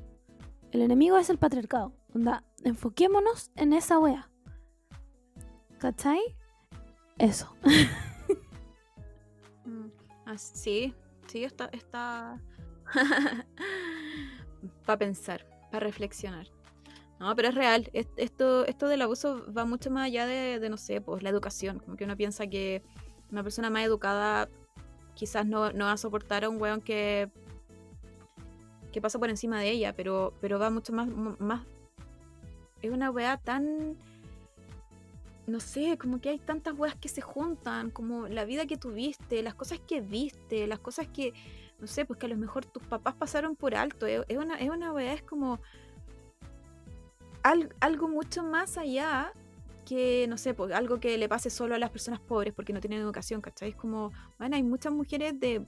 El enemigo es el patriarcado. Onda, enfoquémonos en esa wea. ¿Cachai? Eso. Mm, sí, sí, está, está... para pensar, para reflexionar. No, pero es real. Esto, esto del abuso va mucho más allá de, no sé, pues la educación. Como que uno piensa que una persona más educada quizás no, no va a soportar a un weón que, que pasa por encima de ella, pero, pero va mucho más, más... Es una weá tan no sé, como que hay tantas weas que se juntan, como la vida que tuviste, las cosas que viste, las cosas que, no sé, pues que a lo mejor tus papás pasaron por alto. Es, una, es una wea, es como algo mucho más allá que, no sé, pues algo que le pase solo a las personas pobres porque no tienen educación, ¿cachai? Es como, bueno, hay muchas mujeres de,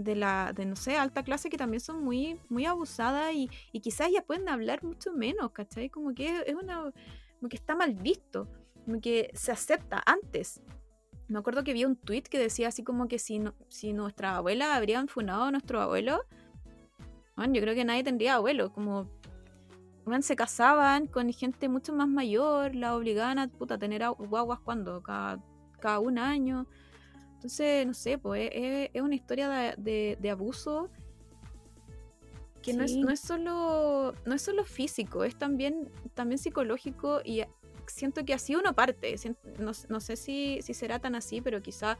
de la, de no sé, alta clase que también son muy, muy abusadas y, y quizás ya pueden hablar mucho menos, ¿cachai? Como que es una, como que está mal visto que se acepta antes. Me acuerdo que vi un tweet que decía así como que si, si nuestra abuela habrían funado a nuestro abuelo, bueno, yo creo que nadie tendría abuelo, como se casaban con gente mucho más mayor, la obligaban a, puta, tener guaguas cuando, cada, cada un año. Entonces, no sé, pues es, una historia de, abuso que no, es, no, es, solo, no es solo físico, es también, también psicológico y siento que así uno parte. No, sé si, será tan así, pero quizá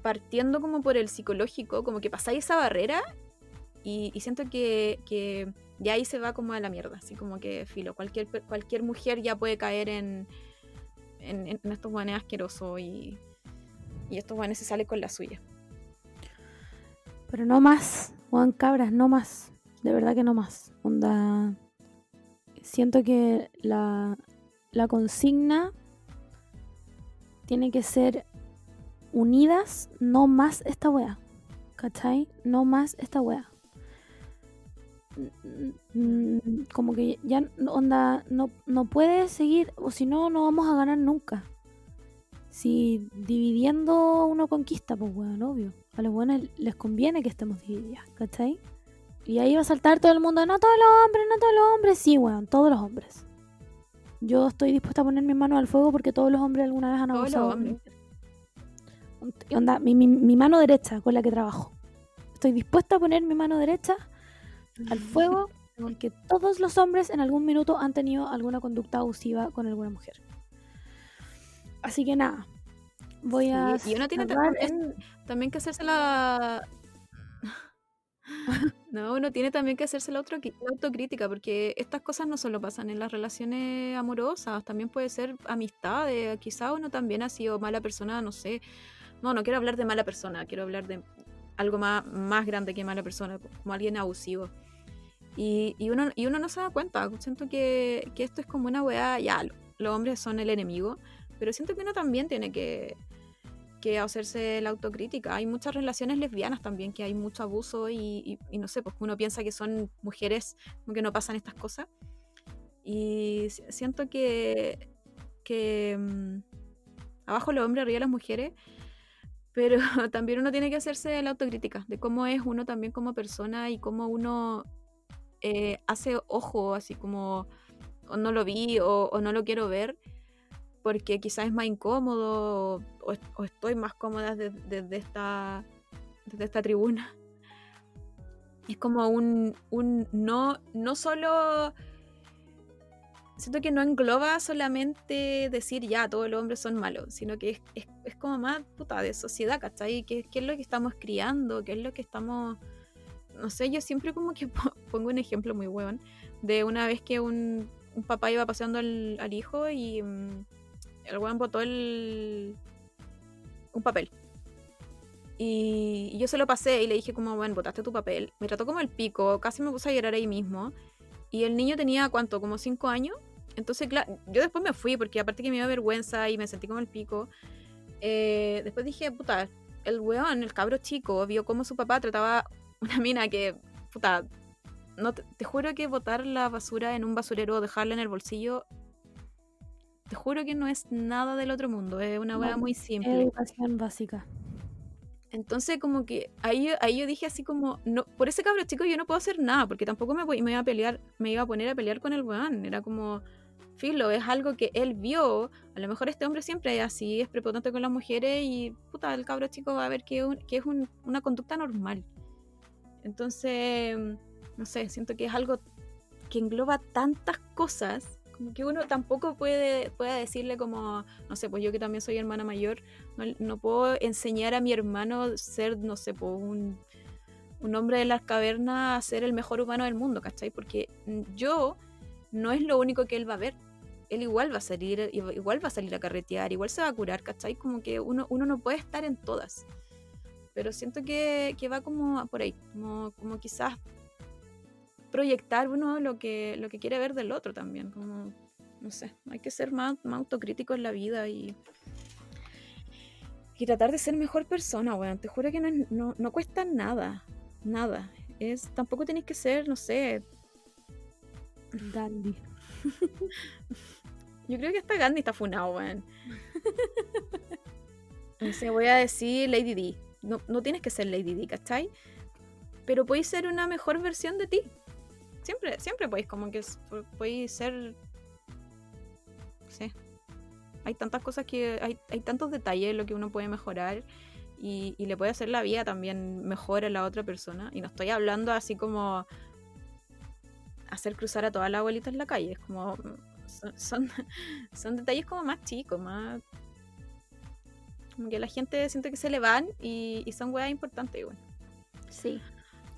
partiendo como por el psicológico, como que pasáis esa barrera y, siento que, que, ya ahí se va como a la mierda. Así como que, filo, cualquier, cualquier mujer ya puede caer en, en, estos guanes asquerosos y, y estos guanes se salen con la suya. Pero no más, Juan Cabras, no más. De verdad que no más. Onda. Siento que la, la consigna tiene que ser unidas, no más esta wea. ¿Cachai? No más esta wea. Como que ya onda, no, no puede seguir, o si no, no vamos a ganar nunca. Si dividiendo uno conquista, pues weón, obvio. A los buenos les conviene que estemos divididas, ¿cachai? Y ahí va a saltar todo el mundo, no todos los hombres, no todos los hombres, sí, weón, todos los hombres. Yo estoy dispuesta a poner mi mano al fuego porque todos los hombres alguna vez han abusado. Onda, mi, mi, mano derecha con la que trabajo. Estoy dispuesta a poner mi mano derecha al fuego porque todos los hombres en algún minuto han tenido alguna conducta abusiva con alguna mujer. Así que nada, voy a... Y uno tiene también, también que hacerse la, no, uno tiene también que hacerse la, autocrítica, porque estas cosas no solo pasan en las relaciones amorosas, también puede ser amistades, quizá uno también ha sido mala persona, no sé. No, no quiero hablar de mala persona, quiero hablar de algo más, más grande que mala persona, como alguien abusivo. Y, y, uno, y uno no se da cuenta. Siento que, que esto es como una weá, ya, los hombres son el enemigo, pero siento que uno también tiene que, que hacerse la autocrítica. Hay muchas relaciones lesbianas también, que hay mucho abuso y, no sé, pues uno piensa que son mujeres, que no pasan estas cosas. Y siento que, que mm, abajo los hombres, arriba las mujeres, pero también uno tiene que hacerse la autocrítica de cómo es uno también como persona y cómo uno eh, hace ojo, así como o no lo vi o, no lo quiero ver, porque quizás es más incómodo o, estoy más cómoda desde, esta, desde esta tribuna. Es como un, un no, no solo siento que no engloba solamente decir ya, todos los hombres son malos, sino que es, es, como más puta de sociedad, ¿cachai? ¿Qué, ¿Qué, es lo que estamos criando? ¿Qué es lo que estamos.? No sé, yo siempre como que pongo un ejemplo muy bueno de una vez que un, papá iba paseando al, al hijo y mm, el weón botó el. un papel. Y, yo se lo pasé y le dije como, bueno, botaste tu papel. Me trató como el pico, casi me puse a llorar ahí mismo. Y el niño tenía, ¿cuánto? Como cinco años. Entonces, claro, yo después me fui porque aparte que me dio vergüenza y me sentí como el pico. Eh, después dije, puta, el weón, el cabro chico, vio cómo su papá trataba una mina que, puta, no te, juro que botar la basura en un basurero o dejarla en el bolsillo, te juro que no es nada del otro mundo, es una weá muy simple. Educación básica. Entonces, como que ahí, ahí yo dije así como, no, por ese cabro chico yo no puedo hacer nada, porque tampoco me, me iba a pelear, me iba a poner a pelear con el weón. Era como, filo, es algo que él vio. A lo mejor este hombre siempre es así, es prepotente con las mujeres y puta, el cabro chico va a ver que, es una conducta normal. Entonces, no sé, siento que es algo que engloba tantas cosas como que uno tampoco puede, puede decirle como, no sé, pues yo que también soy hermana mayor, no, puedo enseñar a mi hermano ser, no sé, pues un, un hombre de las cavernas a ser el mejor humano del mundo, ¿cachai? Porque yo no es lo único que él va a ver él igual va a salir, igual va a salir a carretear, igual se va a curar, ¿cachai? Como que uno, uno no puede estar en todas. Pero siento que, que va como por ahí, como, como quizás proyectar uno lo que, lo que quiere ver del otro también. Como, no sé, hay que ser más, más autocrítico en la vida y, y tratar de ser mejor persona, weón. Te juro que no, no, no cuesta nada, nada. Es, tampoco tenéis que ser, no sé, Gandhi. Yo creo que hasta Gandhi está funado, weón. No voy a decir Lady D. No, no tienes que ser Lady D, ¿cachai? Pero podéis ser una mejor versión de ti. Siempre, siempre podéis, como que podéis ser. Sí. Hay tantas cosas que. Hay, hay tantos detalles en lo que uno puede mejorar. Y, y, le puede hacer la vida también mejor a la otra persona. Y no estoy hablando así como hacer cruzar a toda la abuelita en la calle. Es como. Son, son, detalles como más chicos, más. Como que la gente siente que se le van y, son weas importantes igual. Sí.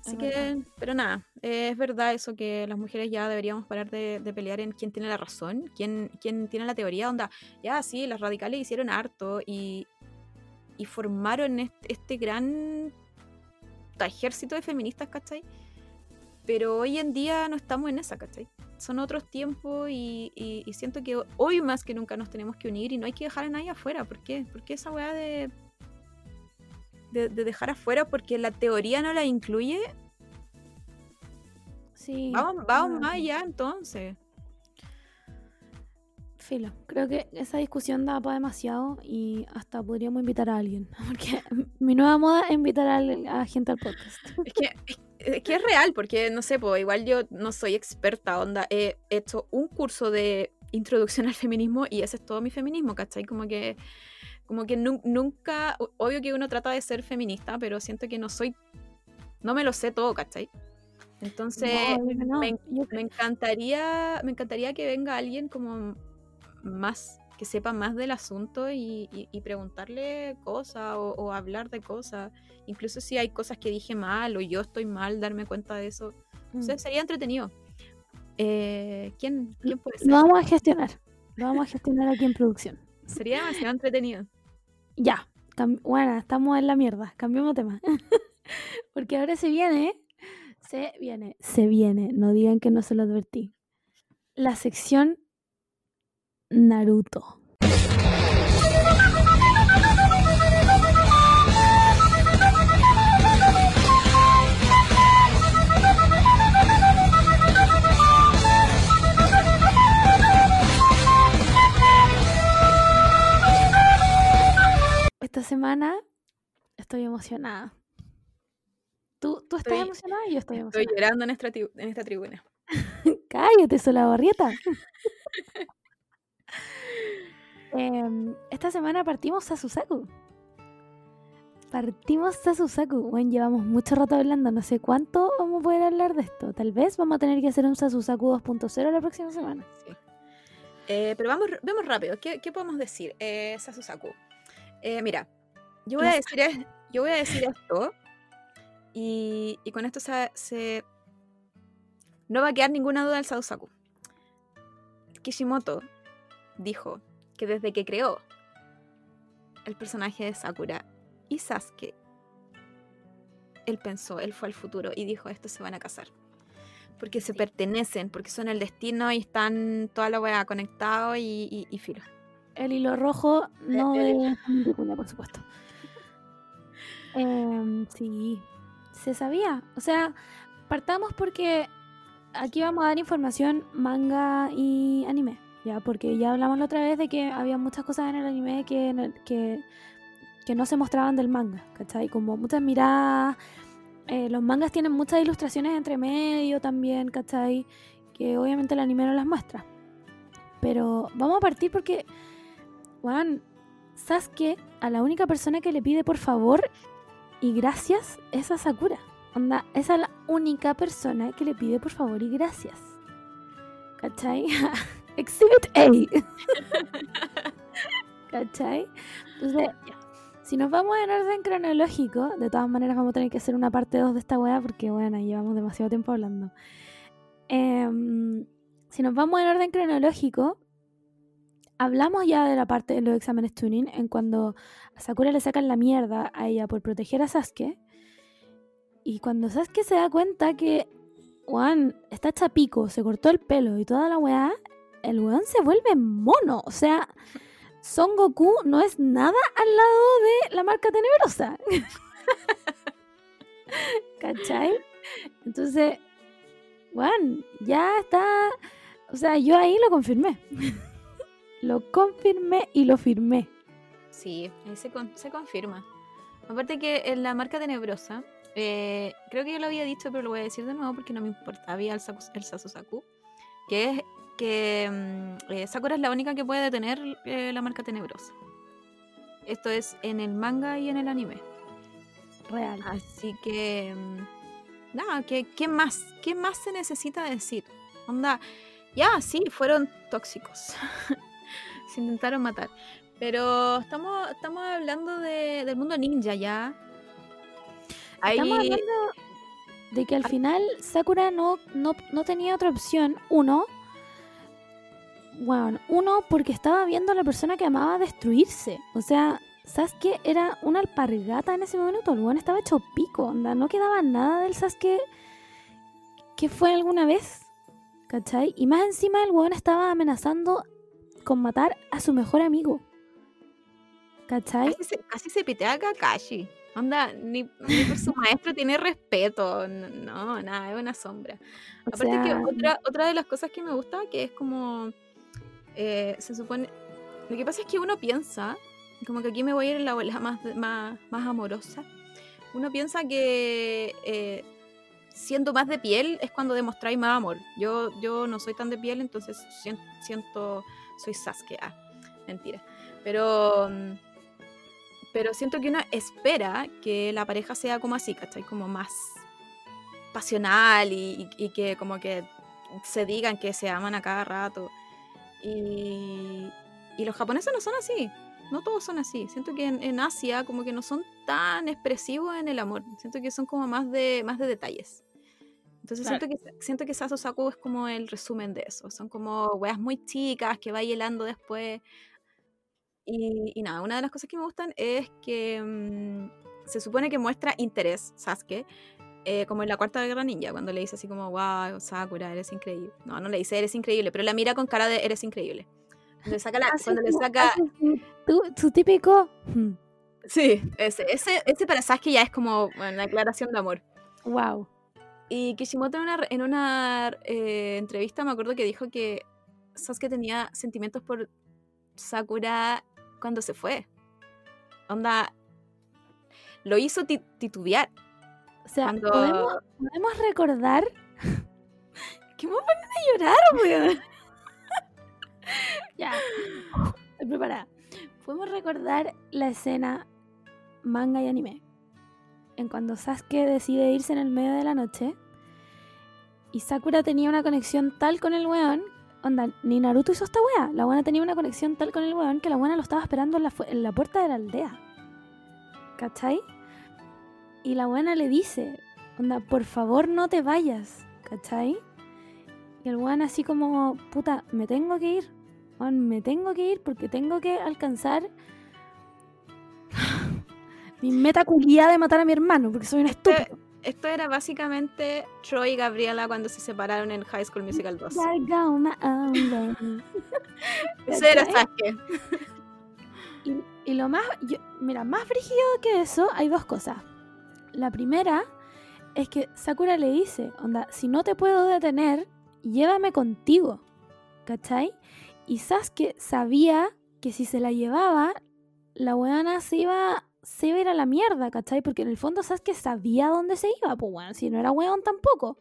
Así que, pero nada, es verdad eso que las mujeres ya deberíamos parar de, pelear en quién tiene la razón, quién, quién tiene la teoría, onda, ya sí, las radicales hicieron harto y, y formaron este, este gran ejército de feministas, ¿cachai? Pero hoy en día no estamos en esa, ¿cachai? Son otros tiempos y, siento que hoy más que nunca nos tenemos que unir y no hay que dejar a nadie afuera. ¿Por qué? Porque esa weá de, de, dejar afuera porque la teoría no la incluye. Sí. Vamos, vamos más allá entonces. Filo, creo que esa discusión da para demasiado y hasta podríamos invitar a alguien. Porque mi nueva moda es invitar a, a gente al podcast. Es que, es que es real, porque no sé, pues igual yo no soy experta, onda, he hecho un curso de introducción al feminismo y ese es todo mi feminismo, ¿cachai? Como que, como que nunca, obvio que uno trata de ser feminista, pero siento que no soy, no me lo sé todo, ¿cachai? Entonces, me, encantaría, me encantaría que venga alguien como más, que sepa más del asunto y, preguntarle cosas o hablar de cosas incluso si hay cosas que dije mal o yo estoy mal, darme cuenta de eso. Mm. sería entretenido. Eh, ¿quién, ¿Quién puede ser? Lo vamos a gestionar. Lo vamos a gestionar aquí en producción. Sería demasiado entretenido. Ya. Bueno, estamos en la mierda. Cambiemos tema. Porque ahora se viene, se viene, se viene. No digan que no se lo advertí. La sección Naruto. Esta semana estoy emocionada. ¿Tú, tú estás emocionada y yo estoy emocionada? Estoy llorando en esta, en esta tribuna. Cállate, sola barrieta. Em, esta semana partimos Sasusaku. Partimos Sasusaku. Bueno, llevamos mucho rato hablando, no sé cuánto vamos a poder hablar de esto. Tal vez vamos a tener que hacer un Sasusaku 2.0 la próxima semana. Sí. Eh, pero vamos, vemos rápido. ¿Qué, podemos decir? Eh, Sasusaku. Eh, mira, yo voy, a decir, yo voy a decir esto y, con esto se, no va a quedar ninguna duda del Sasusaku. Kishimoto dijo que desde que creó el personaje de Sakura y Sasuke, él pensó, él fue al futuro y dijo, estos se van a casar. Porque se pertenecen, porque son el destino y están toda la weá conectado y, y, filo. El hilo rojo no de por supuesto. Em, sí, se sabía. O sea, partamos porque aquí vamos a dar información manga y anime. Ya, porque ya hablamos la otra vez de que había muchas cosas en el anime que, que, que no se mostraban del manga, ¿cachai? Como muchas miradas. Eh, los mangas tienen muchas ilustraciones entre medio también, ¿cachai? Que obviamente el anime no las muestra. Pero vamos a partir porque, Juan, Sasuke a la única persona que le pide por favor y gracias es a Sakura. Onda, esa es la única persona que le pide por favor y gracias. ¿Cachai? Exhibit A. ¿Cachai? Entonces, si nos vamos en orden cronológico, de todas maneras vamos a tener que hacer una parte 2 de esta weá porque, bueno, llevamos demasiado tiempo hablando. Em, si nos vamos en orden cronológico, hablamos ya de la parte de los exámenes tuning, en cuando a Sakura le sacan la mierda a ella por proteger a Sasuke. Y cuando Sasuke se da cuenta que Juan está chapico, se cortó el pelo y toda la weá, el weón se vuelve mono. O sea, Son Goku no es nada al lado de la marca tenebrosa. ¿Cachai? Entonces, Juan, ya está. O sea, yo ahí lo confirmé. Lo confirmé y lo firmé. Sí, ahí se, se confirma. Aparte que en la marca tenebrosa, eh, creo que yo lo había dicho, pero lo voy a decir de nuevo porque no me importa. Había el, el Saku, que es que mm, eh, Sakura es la única que puede detener eh, la marca tenebrosa. Esto es en el manga y en el anime. Real. Así que. Mm, nada, ¿qué, ¿qué, más? ¿Qué más se necesita decir? Onda, ya, sí, fueron tóxicos. se intentaron matar. Pero estamos, estamos hablando de, del mundo ninja ya. Estamos hablando de que al final Sakura no, no, no tenía otra opción. Uno, bueno, uno porque estaba viendo a la persona que amaba destruirse. O sea, Sasuke era una alpargata en ese momento. El weón estaba hecho pico, onda. No quedaba nada del Sasuke que fue alguna vez. ¿Cachai? Y más encima el weón estaba amenazando con matar a su mejor amigo. ¿Cachai? Casi se, pitea a Kakashi. Onda, ni, por su maestro tiene respeto. No, nada, es una sombra. Aparte que otra, otra de las cosas que me gusta, que es como eh, se supone... Lo que pasa es que uno piensa, como que aquí me voy a ir en la ola más, más, más amorosa, uno piensa que eh, siendo más de piel es cuando demostráis más amor. Yo, yo no soy tan de piel, entonces siento, soy Sasuke. Ah, mentira. Pero, pero siento que uno espera que la pareja sea como así, ¿cachai? Como más pasional y, y que como que se digan que se aman a cada rato. Y, los japoneses no son así. No todos son así. Siento que en, Asia como que no son tan expresivos en el amor. Siento que son como más de, más de detalles. Entonces siento que siento que Saso Saku es como el resumen de eso. Son como weas muy chicas que va helando después. Y, nada, una de las cosas que me gustan es que mm, se supone que muestra interés, Sasuke, eh, como en la cuarta guerra ninja, cuando le dice así como, wow, Sakura, eres increíble. No, no le dice eres increíble, pero la mira con cara de eres increíble. Cuando le saca, la, cuando le saca... Su, típico... Hmm. Sí, ese, ese, ese para Sasuke ya es como una declaración de amor. Wow. Y Kishimoto en una, en una eh, entrevista me acuerdo que dijo que Sasuke tenía sentimientos por Sakura cuando se fue. Onda, lo hizo titubear. O sea, ¿podemos, ¿podemos, recordar que me ponen a llorar, weón. ya, estoy preparada. Podemos recordar la escena manga y anime. En cuando Sasuke decide irse en el medio de la noche y Sakura tenía una conexión tal con el weón onda, ni Naruto hizo esta wea. La buena tenía una conexión tal con el weón que la buena lo estaba esperando en la, en la puerta de la aldea. ¿Cachai? Y la buena le dice, onda, por favor no te vayas. ¿Cachai? Y el weón así como, puta, me tengo que ir. me tengo que ir porque tengo que alcanzar mi meta de matar a mi hermano, porque soy un estúpido esto era básicamente Troy y Gabriela cuando se separaron en High School Musical 2. Ese era Sasuke. Y, lo más, mira, más brígido que eso, hay dos cosas. La primera es que Sakura le dice, onda, si no te puedo detener, llévame contigo. ¿Cachai? Y Sasuke sabía que si se la llevaba, la weana se iba se iba a la mierda, ¿cachai? Porque en el fondo sabes que sabía dónde se iba, pues bueno, si no era weón tampoco.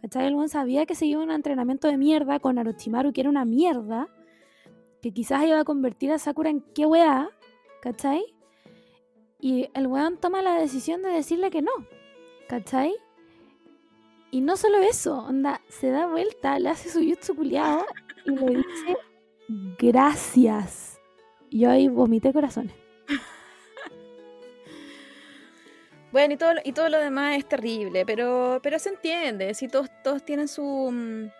¿Cachai? El weón sabía que se iba a un entrenamiento de mierda con Orochimaru, que era una mierda, que quizás iba a convertir a Sakura en qué weá, ¿cachai? Y el weón toma la decisión de decirle que no, ¿cachai? Y no solo eso, onda, se da vuelta, le hace su jutsu culiado y le dice gracias. Y ahí vomité corazones. Bueno, y todo, y todo lo demás es terrible, pero, pero se entiende, si todos, todos tienen su, mm,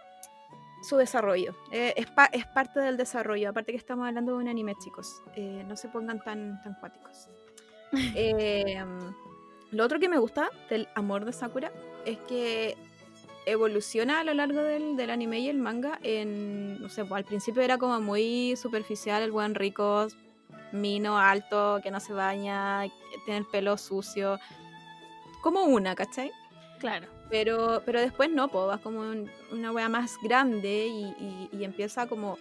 su desarrollo. Eh, es, es, parte del desarrollo, aparte que estamos hablando de un anime, chicos. Eh, no se pongan tan, tan cuáticos. Eh, mm, lo otro que me gusta del amor de Sakura es que evoluciona a lo largo del, del anime y el manga en, no sé, al principio era como muy superficial, el buen rico, mino, alto, que no se baña, tiene el pelo sucio como una, ¿cachai? Claro. Pero, pero después no, pues vas como una wea más grande y, empieza como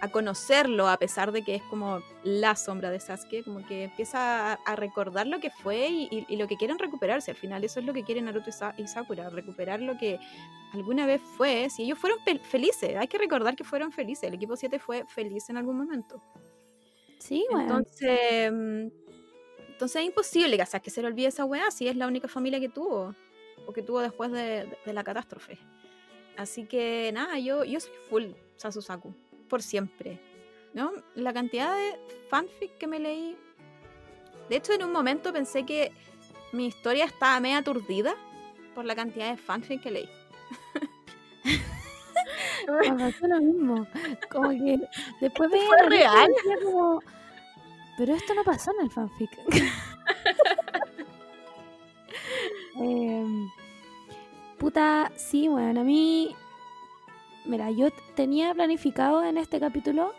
a conocerlo a pesar de que es como la sombra de Sasuke, como que empieza a, recordar lo que fue y, lo que quieren recuperarse. Al final eso es lo que quieren Naruto y, Sakura, recuperar lo que alguna vez fue. Si ellos fueron felices, hay que recordar que fueron felices. El equipo 7 fue feliz en algún momento. Sí, bueno. Entonces, mm, entonces es imposible que, que se le olvide esa weá si es la única familia que tuvo. O que tuvo después de, la catástrofe. Así que nada, yo, yo soy full Sasusaku. Por siempre. ¿No? La cantidad de fanfic que me leí. De hecho, en un momento pensé que mi historia estaba medio aturdida por la cantidad de fanfic que leí. Me pasó lo mismo. Como que después veía. ¿Fue real? Como, pero esto no pasó en el fanfic. Em, puta, sí, bueno, a mí. Mira, yo tenía planificado en este capítulo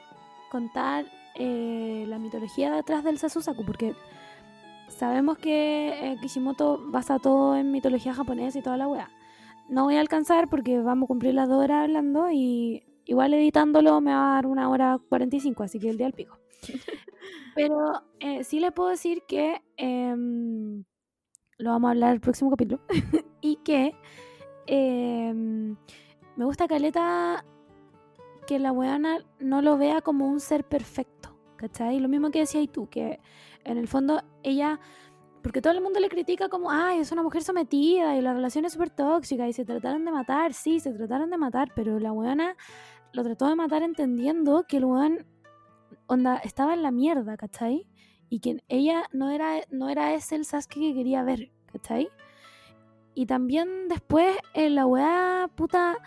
contar eh, la mitología detrás del Sasusaku, porque sabemos que eh, Kishimoto basa todo en mitología japonesa y toda la weá. No voy a alcanzar porque vamos a cumplir las dos horas hablando y igual editándolo me va a dar una hora 45, así que el día al pico. Pero eh, sí le puedo decir que em, lo vamos a hablar el próximo capítulo. y que em, me gusta Caleta que la weana no lo vea como un ser perfecto. ¿Cachai? Lo mismo que decías tú, que en el fondo ella. Porque todo el mundo le critica como, ay, es una mujer sometida y la relación es súper tóxica y se trataron de matar, sí, se trataron de matar, pero la weona lo trató de matar entendiendo que el weón onda, estaba en la mierda, ¿cachai? Y que ella no era, no era ese el Sasuke que quería ver, ¿cachai? Y también después en la weá puta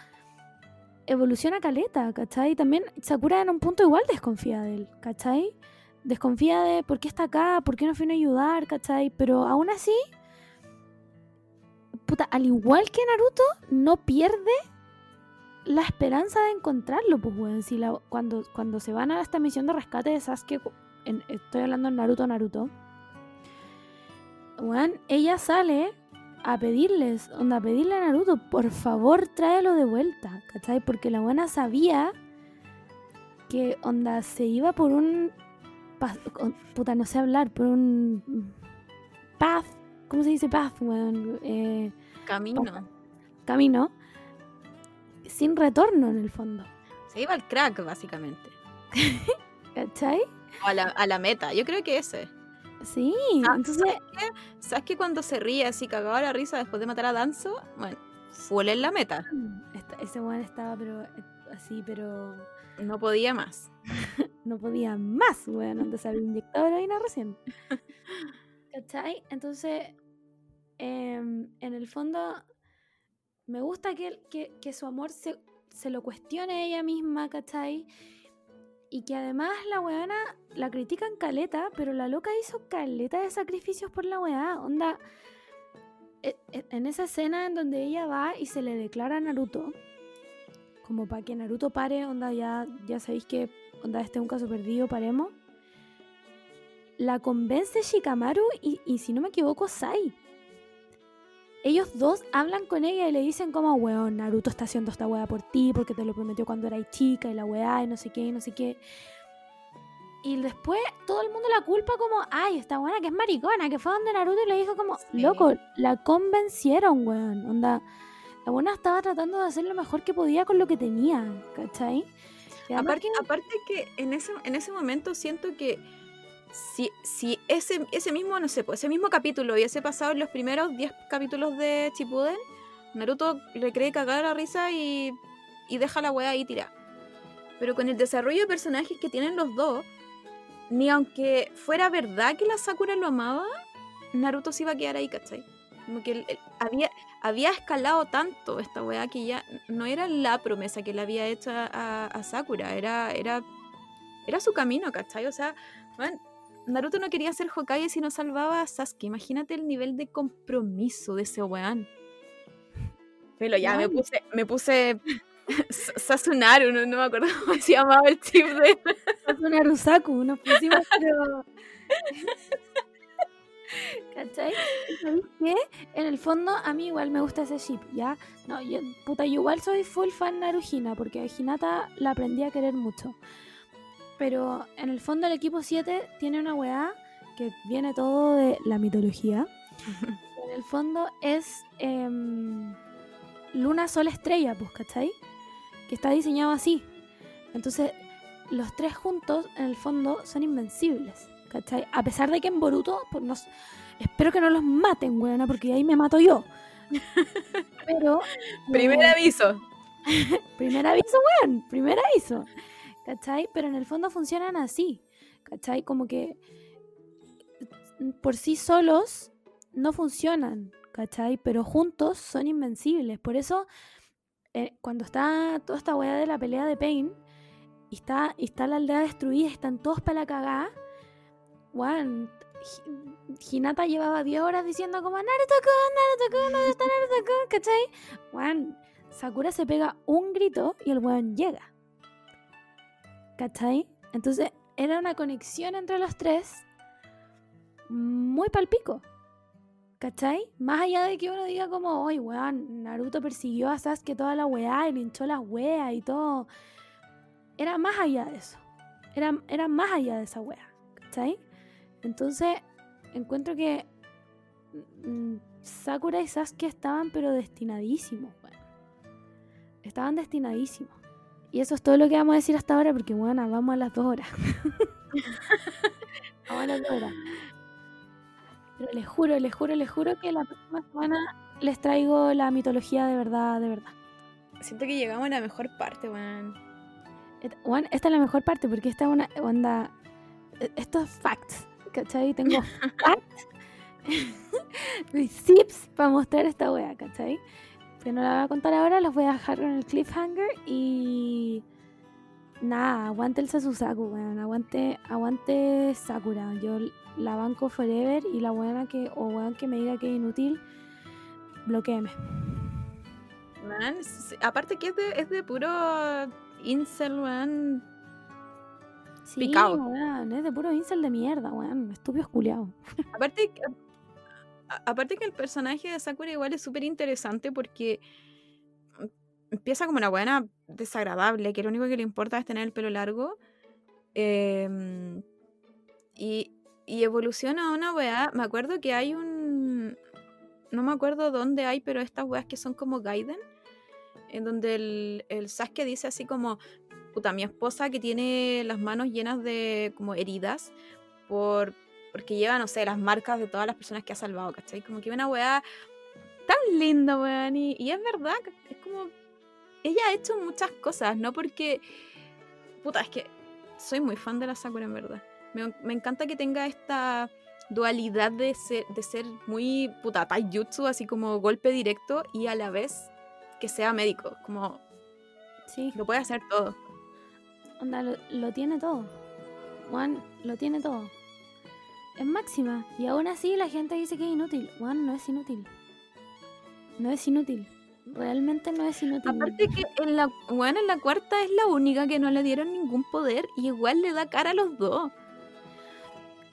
evoluciona caleta, ¿cachai? También Sakura en un punto igual desconfía de él, ¿cachai? desconfía de por qué está acá, por qué no vino a ayudar, ¿cachai? Pero aún así, puta, al igual que Naruto, no pierde la esperanza de encontrarlo, pues, weón. Si la, cuando, cuando se van a esta misión de rescate de Sasuke, estoy hablando en Naruto, Naruto, weón, ella sale a pedirles, onda, a pedirle a Naruto, por favor, tráelo de vuelta, ¿cachai? Porque la buena sabía que, onda, se iba por un, puta, no sé hablar, por un path, ¿cómo se dice path, weón? Eh, camino. Camino sin retorno en el fondo. Se iba al crack, básicamente. ¿Cachai? O a la, a la meta, yo creo que ese. Sí, ah, entonces... ¿sabes, que cuando se ríe así cagaba la risa después de matar a Danzo? Bueno, fue en la meta. ese weón estaba pero así, pero... No podía más. no podía más, weón, antes había inyectado heroína recién. ¿Cachai? Entonces, em, en el fondo, me gusta que, que, su amor se, se, lo cuestione ella misma, ¿cachai? Y que además la weona la critican caleta, pero la loca hizo caleta de sacrificios por la weá. Onda, e, e, en esa escena en donde ella va y se le declara a Naruto, como para que Naruto pare, onda, ya, ya sabéis que, onda, este es un caso perdido, paremos. La convence Shikamaru y, y si no me equivoco, Sai ellos dos hablan con ella y le dicen como, weón, Naruto está haciendo esta weá por ti porque te lo prometió cuando eras chica y la weá y no sé qué y no sé qué. Y después todo el mundo la culpa como, ay, esta buena que es maricona, que fue donde Naruto y le dijo como, loco, la convencieron, weón. Onda, la buena estaba tratando de hacer lo mejor que podía con lo que tenía, ¿cachai? Aparte, aparte que en ese, en ese momento siento que si, si ese, ese mismo, no sé, pues ese mismo capítulo hubiese pasado en los primeros 10 capítulos de Chipuden, Naruto le cree cagar la risa y, y deja la weá ahí tirada. Pero con el desarrollo de personajes que tienen los dos, ni aunque fuera verdad que la Sakura lo amaba, Naruto se iba a quedar ahí, ¿cachai? Como que había, había escalado tanto esta weá que ya no era la promesa que le había hecho a, Sakura, era, era, era su camino, ¿cachai? O sea, Naruto no quería ser Hokage si no salvaba a Sasuke. Imagínate el nivel de compromiso de ese weón. Pero ya, me puse, me puse Sasunaru, no, me acuerdo cómo se llamaba el chip de... Sasunaru Saku, nos pusimos pero... ¿Cachai? ¿Sabes qué? En el fondo, a mí igual me gusta ese chip, ¿ya? No, yo, puta, yo igual soy full fan Narujina, porque a Hinata la aprendí a querer mucho. Pero en el fondo el equipo 7 tiene una weá que viene todo de la mitología. en el fondo es em, Luna, Sol, Estrella, pues, ¿cachai? Que está diseñado así. Entonces, los tres juntos, en el fondo, son invencibles, ¿cachai? A pesar de que en Boruto, pues, nos, espero que no los maten, weona, porque ahí me mato yo. Pero... primer eh, aviso. primer aviso, weón. Primer aviso. ¿Cachai? Pero en el fondo funcionan así, ¿cachai? Como que por sí solos no funcionan, ¿cachai? Pero juntos son invencibles. Por eso, eh, cuando está toda esta weá de la pelea de Pain, y está, está la aldea destruida, están todos para la cagada, Juan, Hinata llevaba 10 horas diciendo como Naruto-kun, Naruto-kun, Naruto-kun, ¿cachai? Juan, Sakura se pega un grito y el weón llega. ¿Cachai? Entonces era una conexión entre los tres muy palpico. ¿Cachai? Más allá de que uno diga como, oye, weón, Naruto persiguió a Sasuke toda la weá y le hinchó las weas y todo. Era más allá de eso. Era, era más allá de esa weá. ¿Cachai? Entonces, encuentro que mm, Sakura y Sasuke estaban pero destinadísimos, weón. Estaban destinadísimos. Y eso es todo lo que vamos a decir hasta ahora, porque bueno, vamos a las dos horas. vamos a las dos horas. Pero les juro, les juro, les juro que la próxima semana les traigo la mitología de verdad, de verdad. Siento que llegamos a la mejor parte, weón. Juan, esta es la mejor parte porque esta es una onda. E, esto es facts, ¿cachai? Tengo facts, receipts para mostrar esta wea, ¿cachai? Que no la voy a contar ahora, los voy a dejar en el cliffhanger y Nada, aguante el Sasusaku, weón. Aguante, aguante Sakura. Yo la banco forever y la buena que, o weón que me diga que es inútil, bloqueeme. Man, aparte que es de, es de puro incel, weón. Sí, Picao. weón, es de puro incel de mierda, weón. Estúpido culiado. Aparte, aparte que el personaje de Sakura igual es súper interesante porque empieza como una buena desagradable, que lo único que le importa es tener el pelo largo. Em, y, evoluciona a una weá. Me acuerdo que hay un. No me acuerdo dónde hay, pero estas weas que son como Gaiden. En donde el, el Sasuke dice así como. Puta, mi esposa que tiene las manos llenas de como heridas. Por, porque lleva, no sé, las marcas de todas las personas que ha salvado, ¿cachai? Como que una weá tan linda, weón. Y, y es verdad, es como ella ha hecho muchas cosas, no porque. Puta, es que soy muy fan de la Sakura, en verdad. Me, encanta que tenga esta dualidad de ser, de ser muy puta taijutsu, así como golpe directo, y a la vez que sea médico. Como. Sí. Lo puede hacer todo. Onda, lo, tiene todo. Juan lo tiene todo. Es máxima. Y aún así la gente dice que es inútil. Juan no es inútil. No es inútil realmente no es inútil. Aparte que en la, bueno, en la cuarta es la única que no le dieron ningún poder y igual le da cara a los dos.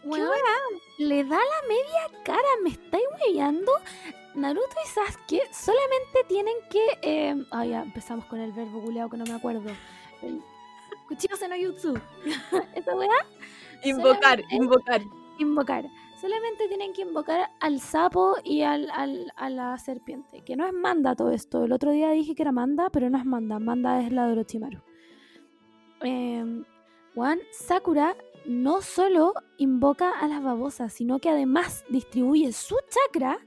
Bueno, le da la media cara, me estáis hueveando. Naruto y Sasuke solamente tienen que. Eh... Ah, ya empezamos con el verbo culeado que no me acuerdo. El cuchillo no jutsu. ¿Esa weá? Invocar, invocar. Invocar solamente tienen que invocar al sapo y al, a la serpiente, que no es Manda todo esto. El otro día dije que era Manda, pero no es Manda, Manda es la de Orochimaru. Eh, Sakura no solo invoca a las babosas, sino que además distribuye su chakra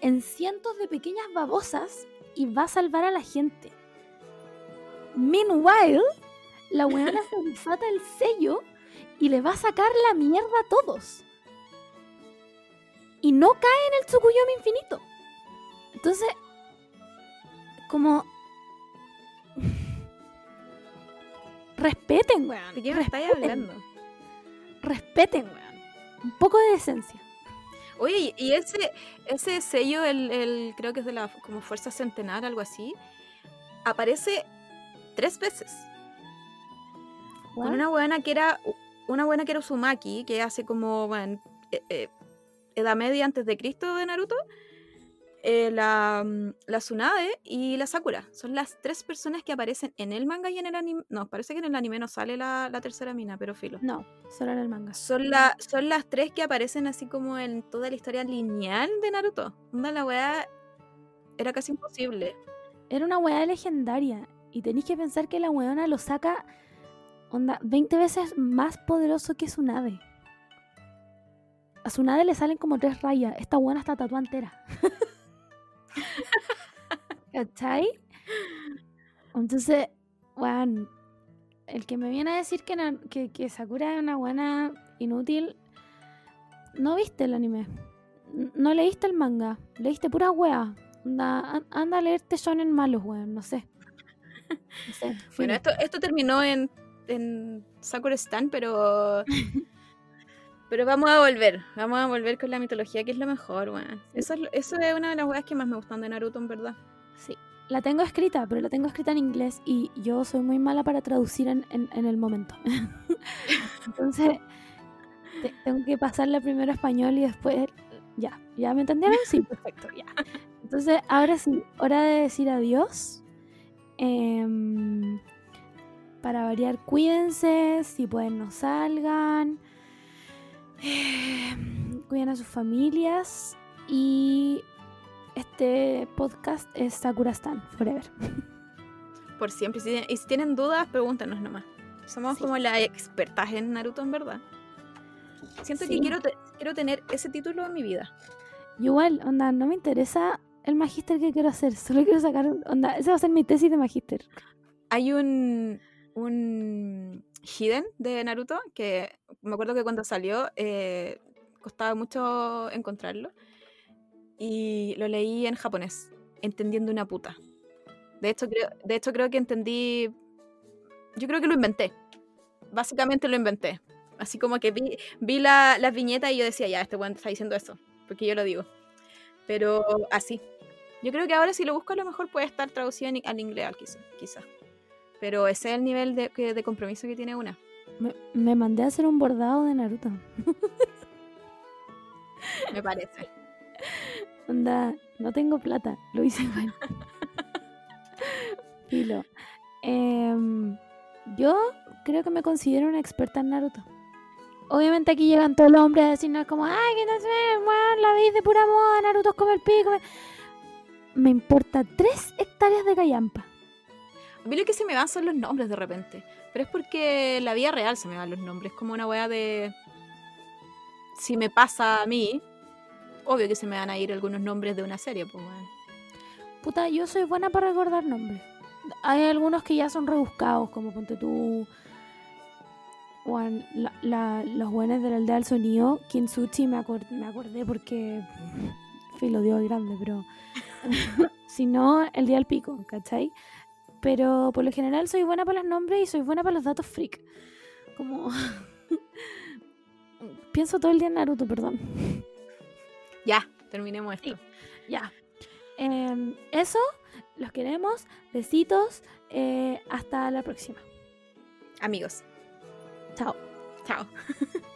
en cientos de pequeñas babosas y va a salvar a la gente. Meanwhile, la weona se desata el sello y le va a sacar la mierda a todos y no cae en el Tsukuyomi infinito. Entonces, como. Respeten, weón. ¿De qué me estáis hablando? Respeten, weón. Un poco de decencia. Oye, y ese, ese sello, el, creo que es de la como Fuerza Centenar, algo así, aparece tres veces. Con una buena que era una buena que era Uzumaki, que hace como bueno, eh, eh, Edad Media antes de Cristo de Naruto, eh, la, mm, la Tsunade y la Sakura. Son las tres personas que aparecen en el manga y en el anime. No, parece que en el anime no sale la, tercera mina, pero filo. No, solo en el manga. Son, la, son las tres que aparecen así como en toda la historia lineal de Naruto. Onda, la weá era casi imposible. Era una weá legendaria. Y tenéis que pensar que la weona lo saca, onda, 20 veces más poderoso que Tsunade. A su nave le salen como tres rayas. Esta buena está tatuada entera. ¿Cachai? Entonces, bueno, el que me viene a decir que, que, Sakura es una buena inútil, no viste el anime. No leíste el manga. Leíste pura wea. Anda, anda a leerte shonen malos, weón. No sé. No sé bueno, esto, esto terminó en, en Sakura Stan, pero Pero vamos a volver, vamos a volver con la mitología, que es lo mejor, weón. Eso, es, eso es una de las weas que más me gustan de Naruto, en verdad. Sí. La tengo escrita, pero la tengo escrita en inglés y yo soy muy mala para traducir en, el momento. Entonces, tengo que pasarla primero a español y después. Ya, ¿ya me entendieron? Sí, perfecto, ya. Entonces, ahora sí, hora de decir adiós. Em, para variar, cuídense, si pueden no salgan. cuiden a sus familias y este podcast es Sakura Stan Forever. Por siempre. Y si tienen dudas, pregúntenos nomás. Somos como las expertas en Naruto, en verdad. Siento que quiero, quiero tener ese título en mi vida. Igual, onda, no me interesa el magíster que quiero hacer. Solo quiero sacar. Onda, esa va a ser mi tesis de magíster. Hay un. Un Hidden de Naruto, que me acuerdo que cuando salió eh, costaba mucho encontrarlo. Y lo leí en japonés, entendiendo una puta. De hecho, creo, de hecho, creo que entendí Yo creo que lo inventé. Básicamente lo inventé. Así como que vi, vi la, las viñetas y yo decía, ya, este weón está diciendo eso. Porque yo lo digo. Pero así. Yo creo que ahora si lo busco a lo mejor puede estar traducido al inglés quizá, quizá. Pero ese es el nivel de, de compromiso que tiene una. Me, me, mandé a hacer un bordado de Naruto. me parece. Onda, no tengo plata, lo hice mal. Filo. Em, yo creo que me considero una experta en Naruto. Obviamente aquí llegan todos los hombres a decirnos como, ay, que no sé, bueno, la veis de pura moda, Naruto es como el pico. Me importa tres hectáreas de callampa. A mí lo que se me van son los nombres de repente. Pero es porque la vida real se me van los nombres. Como una weá de... Si me pasa a mí, obvio que se me van a ir algunos nombres de una serie, pues Puta, yo soy buena para recordar nombres. Hay algunos que ya son rebuscados, como ponte tú. Bueno, los buenos del aldea del sonido, Kinsuchi me, me acordé porque. Filo, dio grande, pero. si no, el día del pico, ¿cachai? Pero por lo general soy buena para los nombres y soy buena para los datos freak. Como. Pienso todo el día en Naruto, perdón. Ya, terminemos esto. ya. Em, eso, los queremos. Besitos. Eh, hasta la próxima. Amigos. Chao. Chao.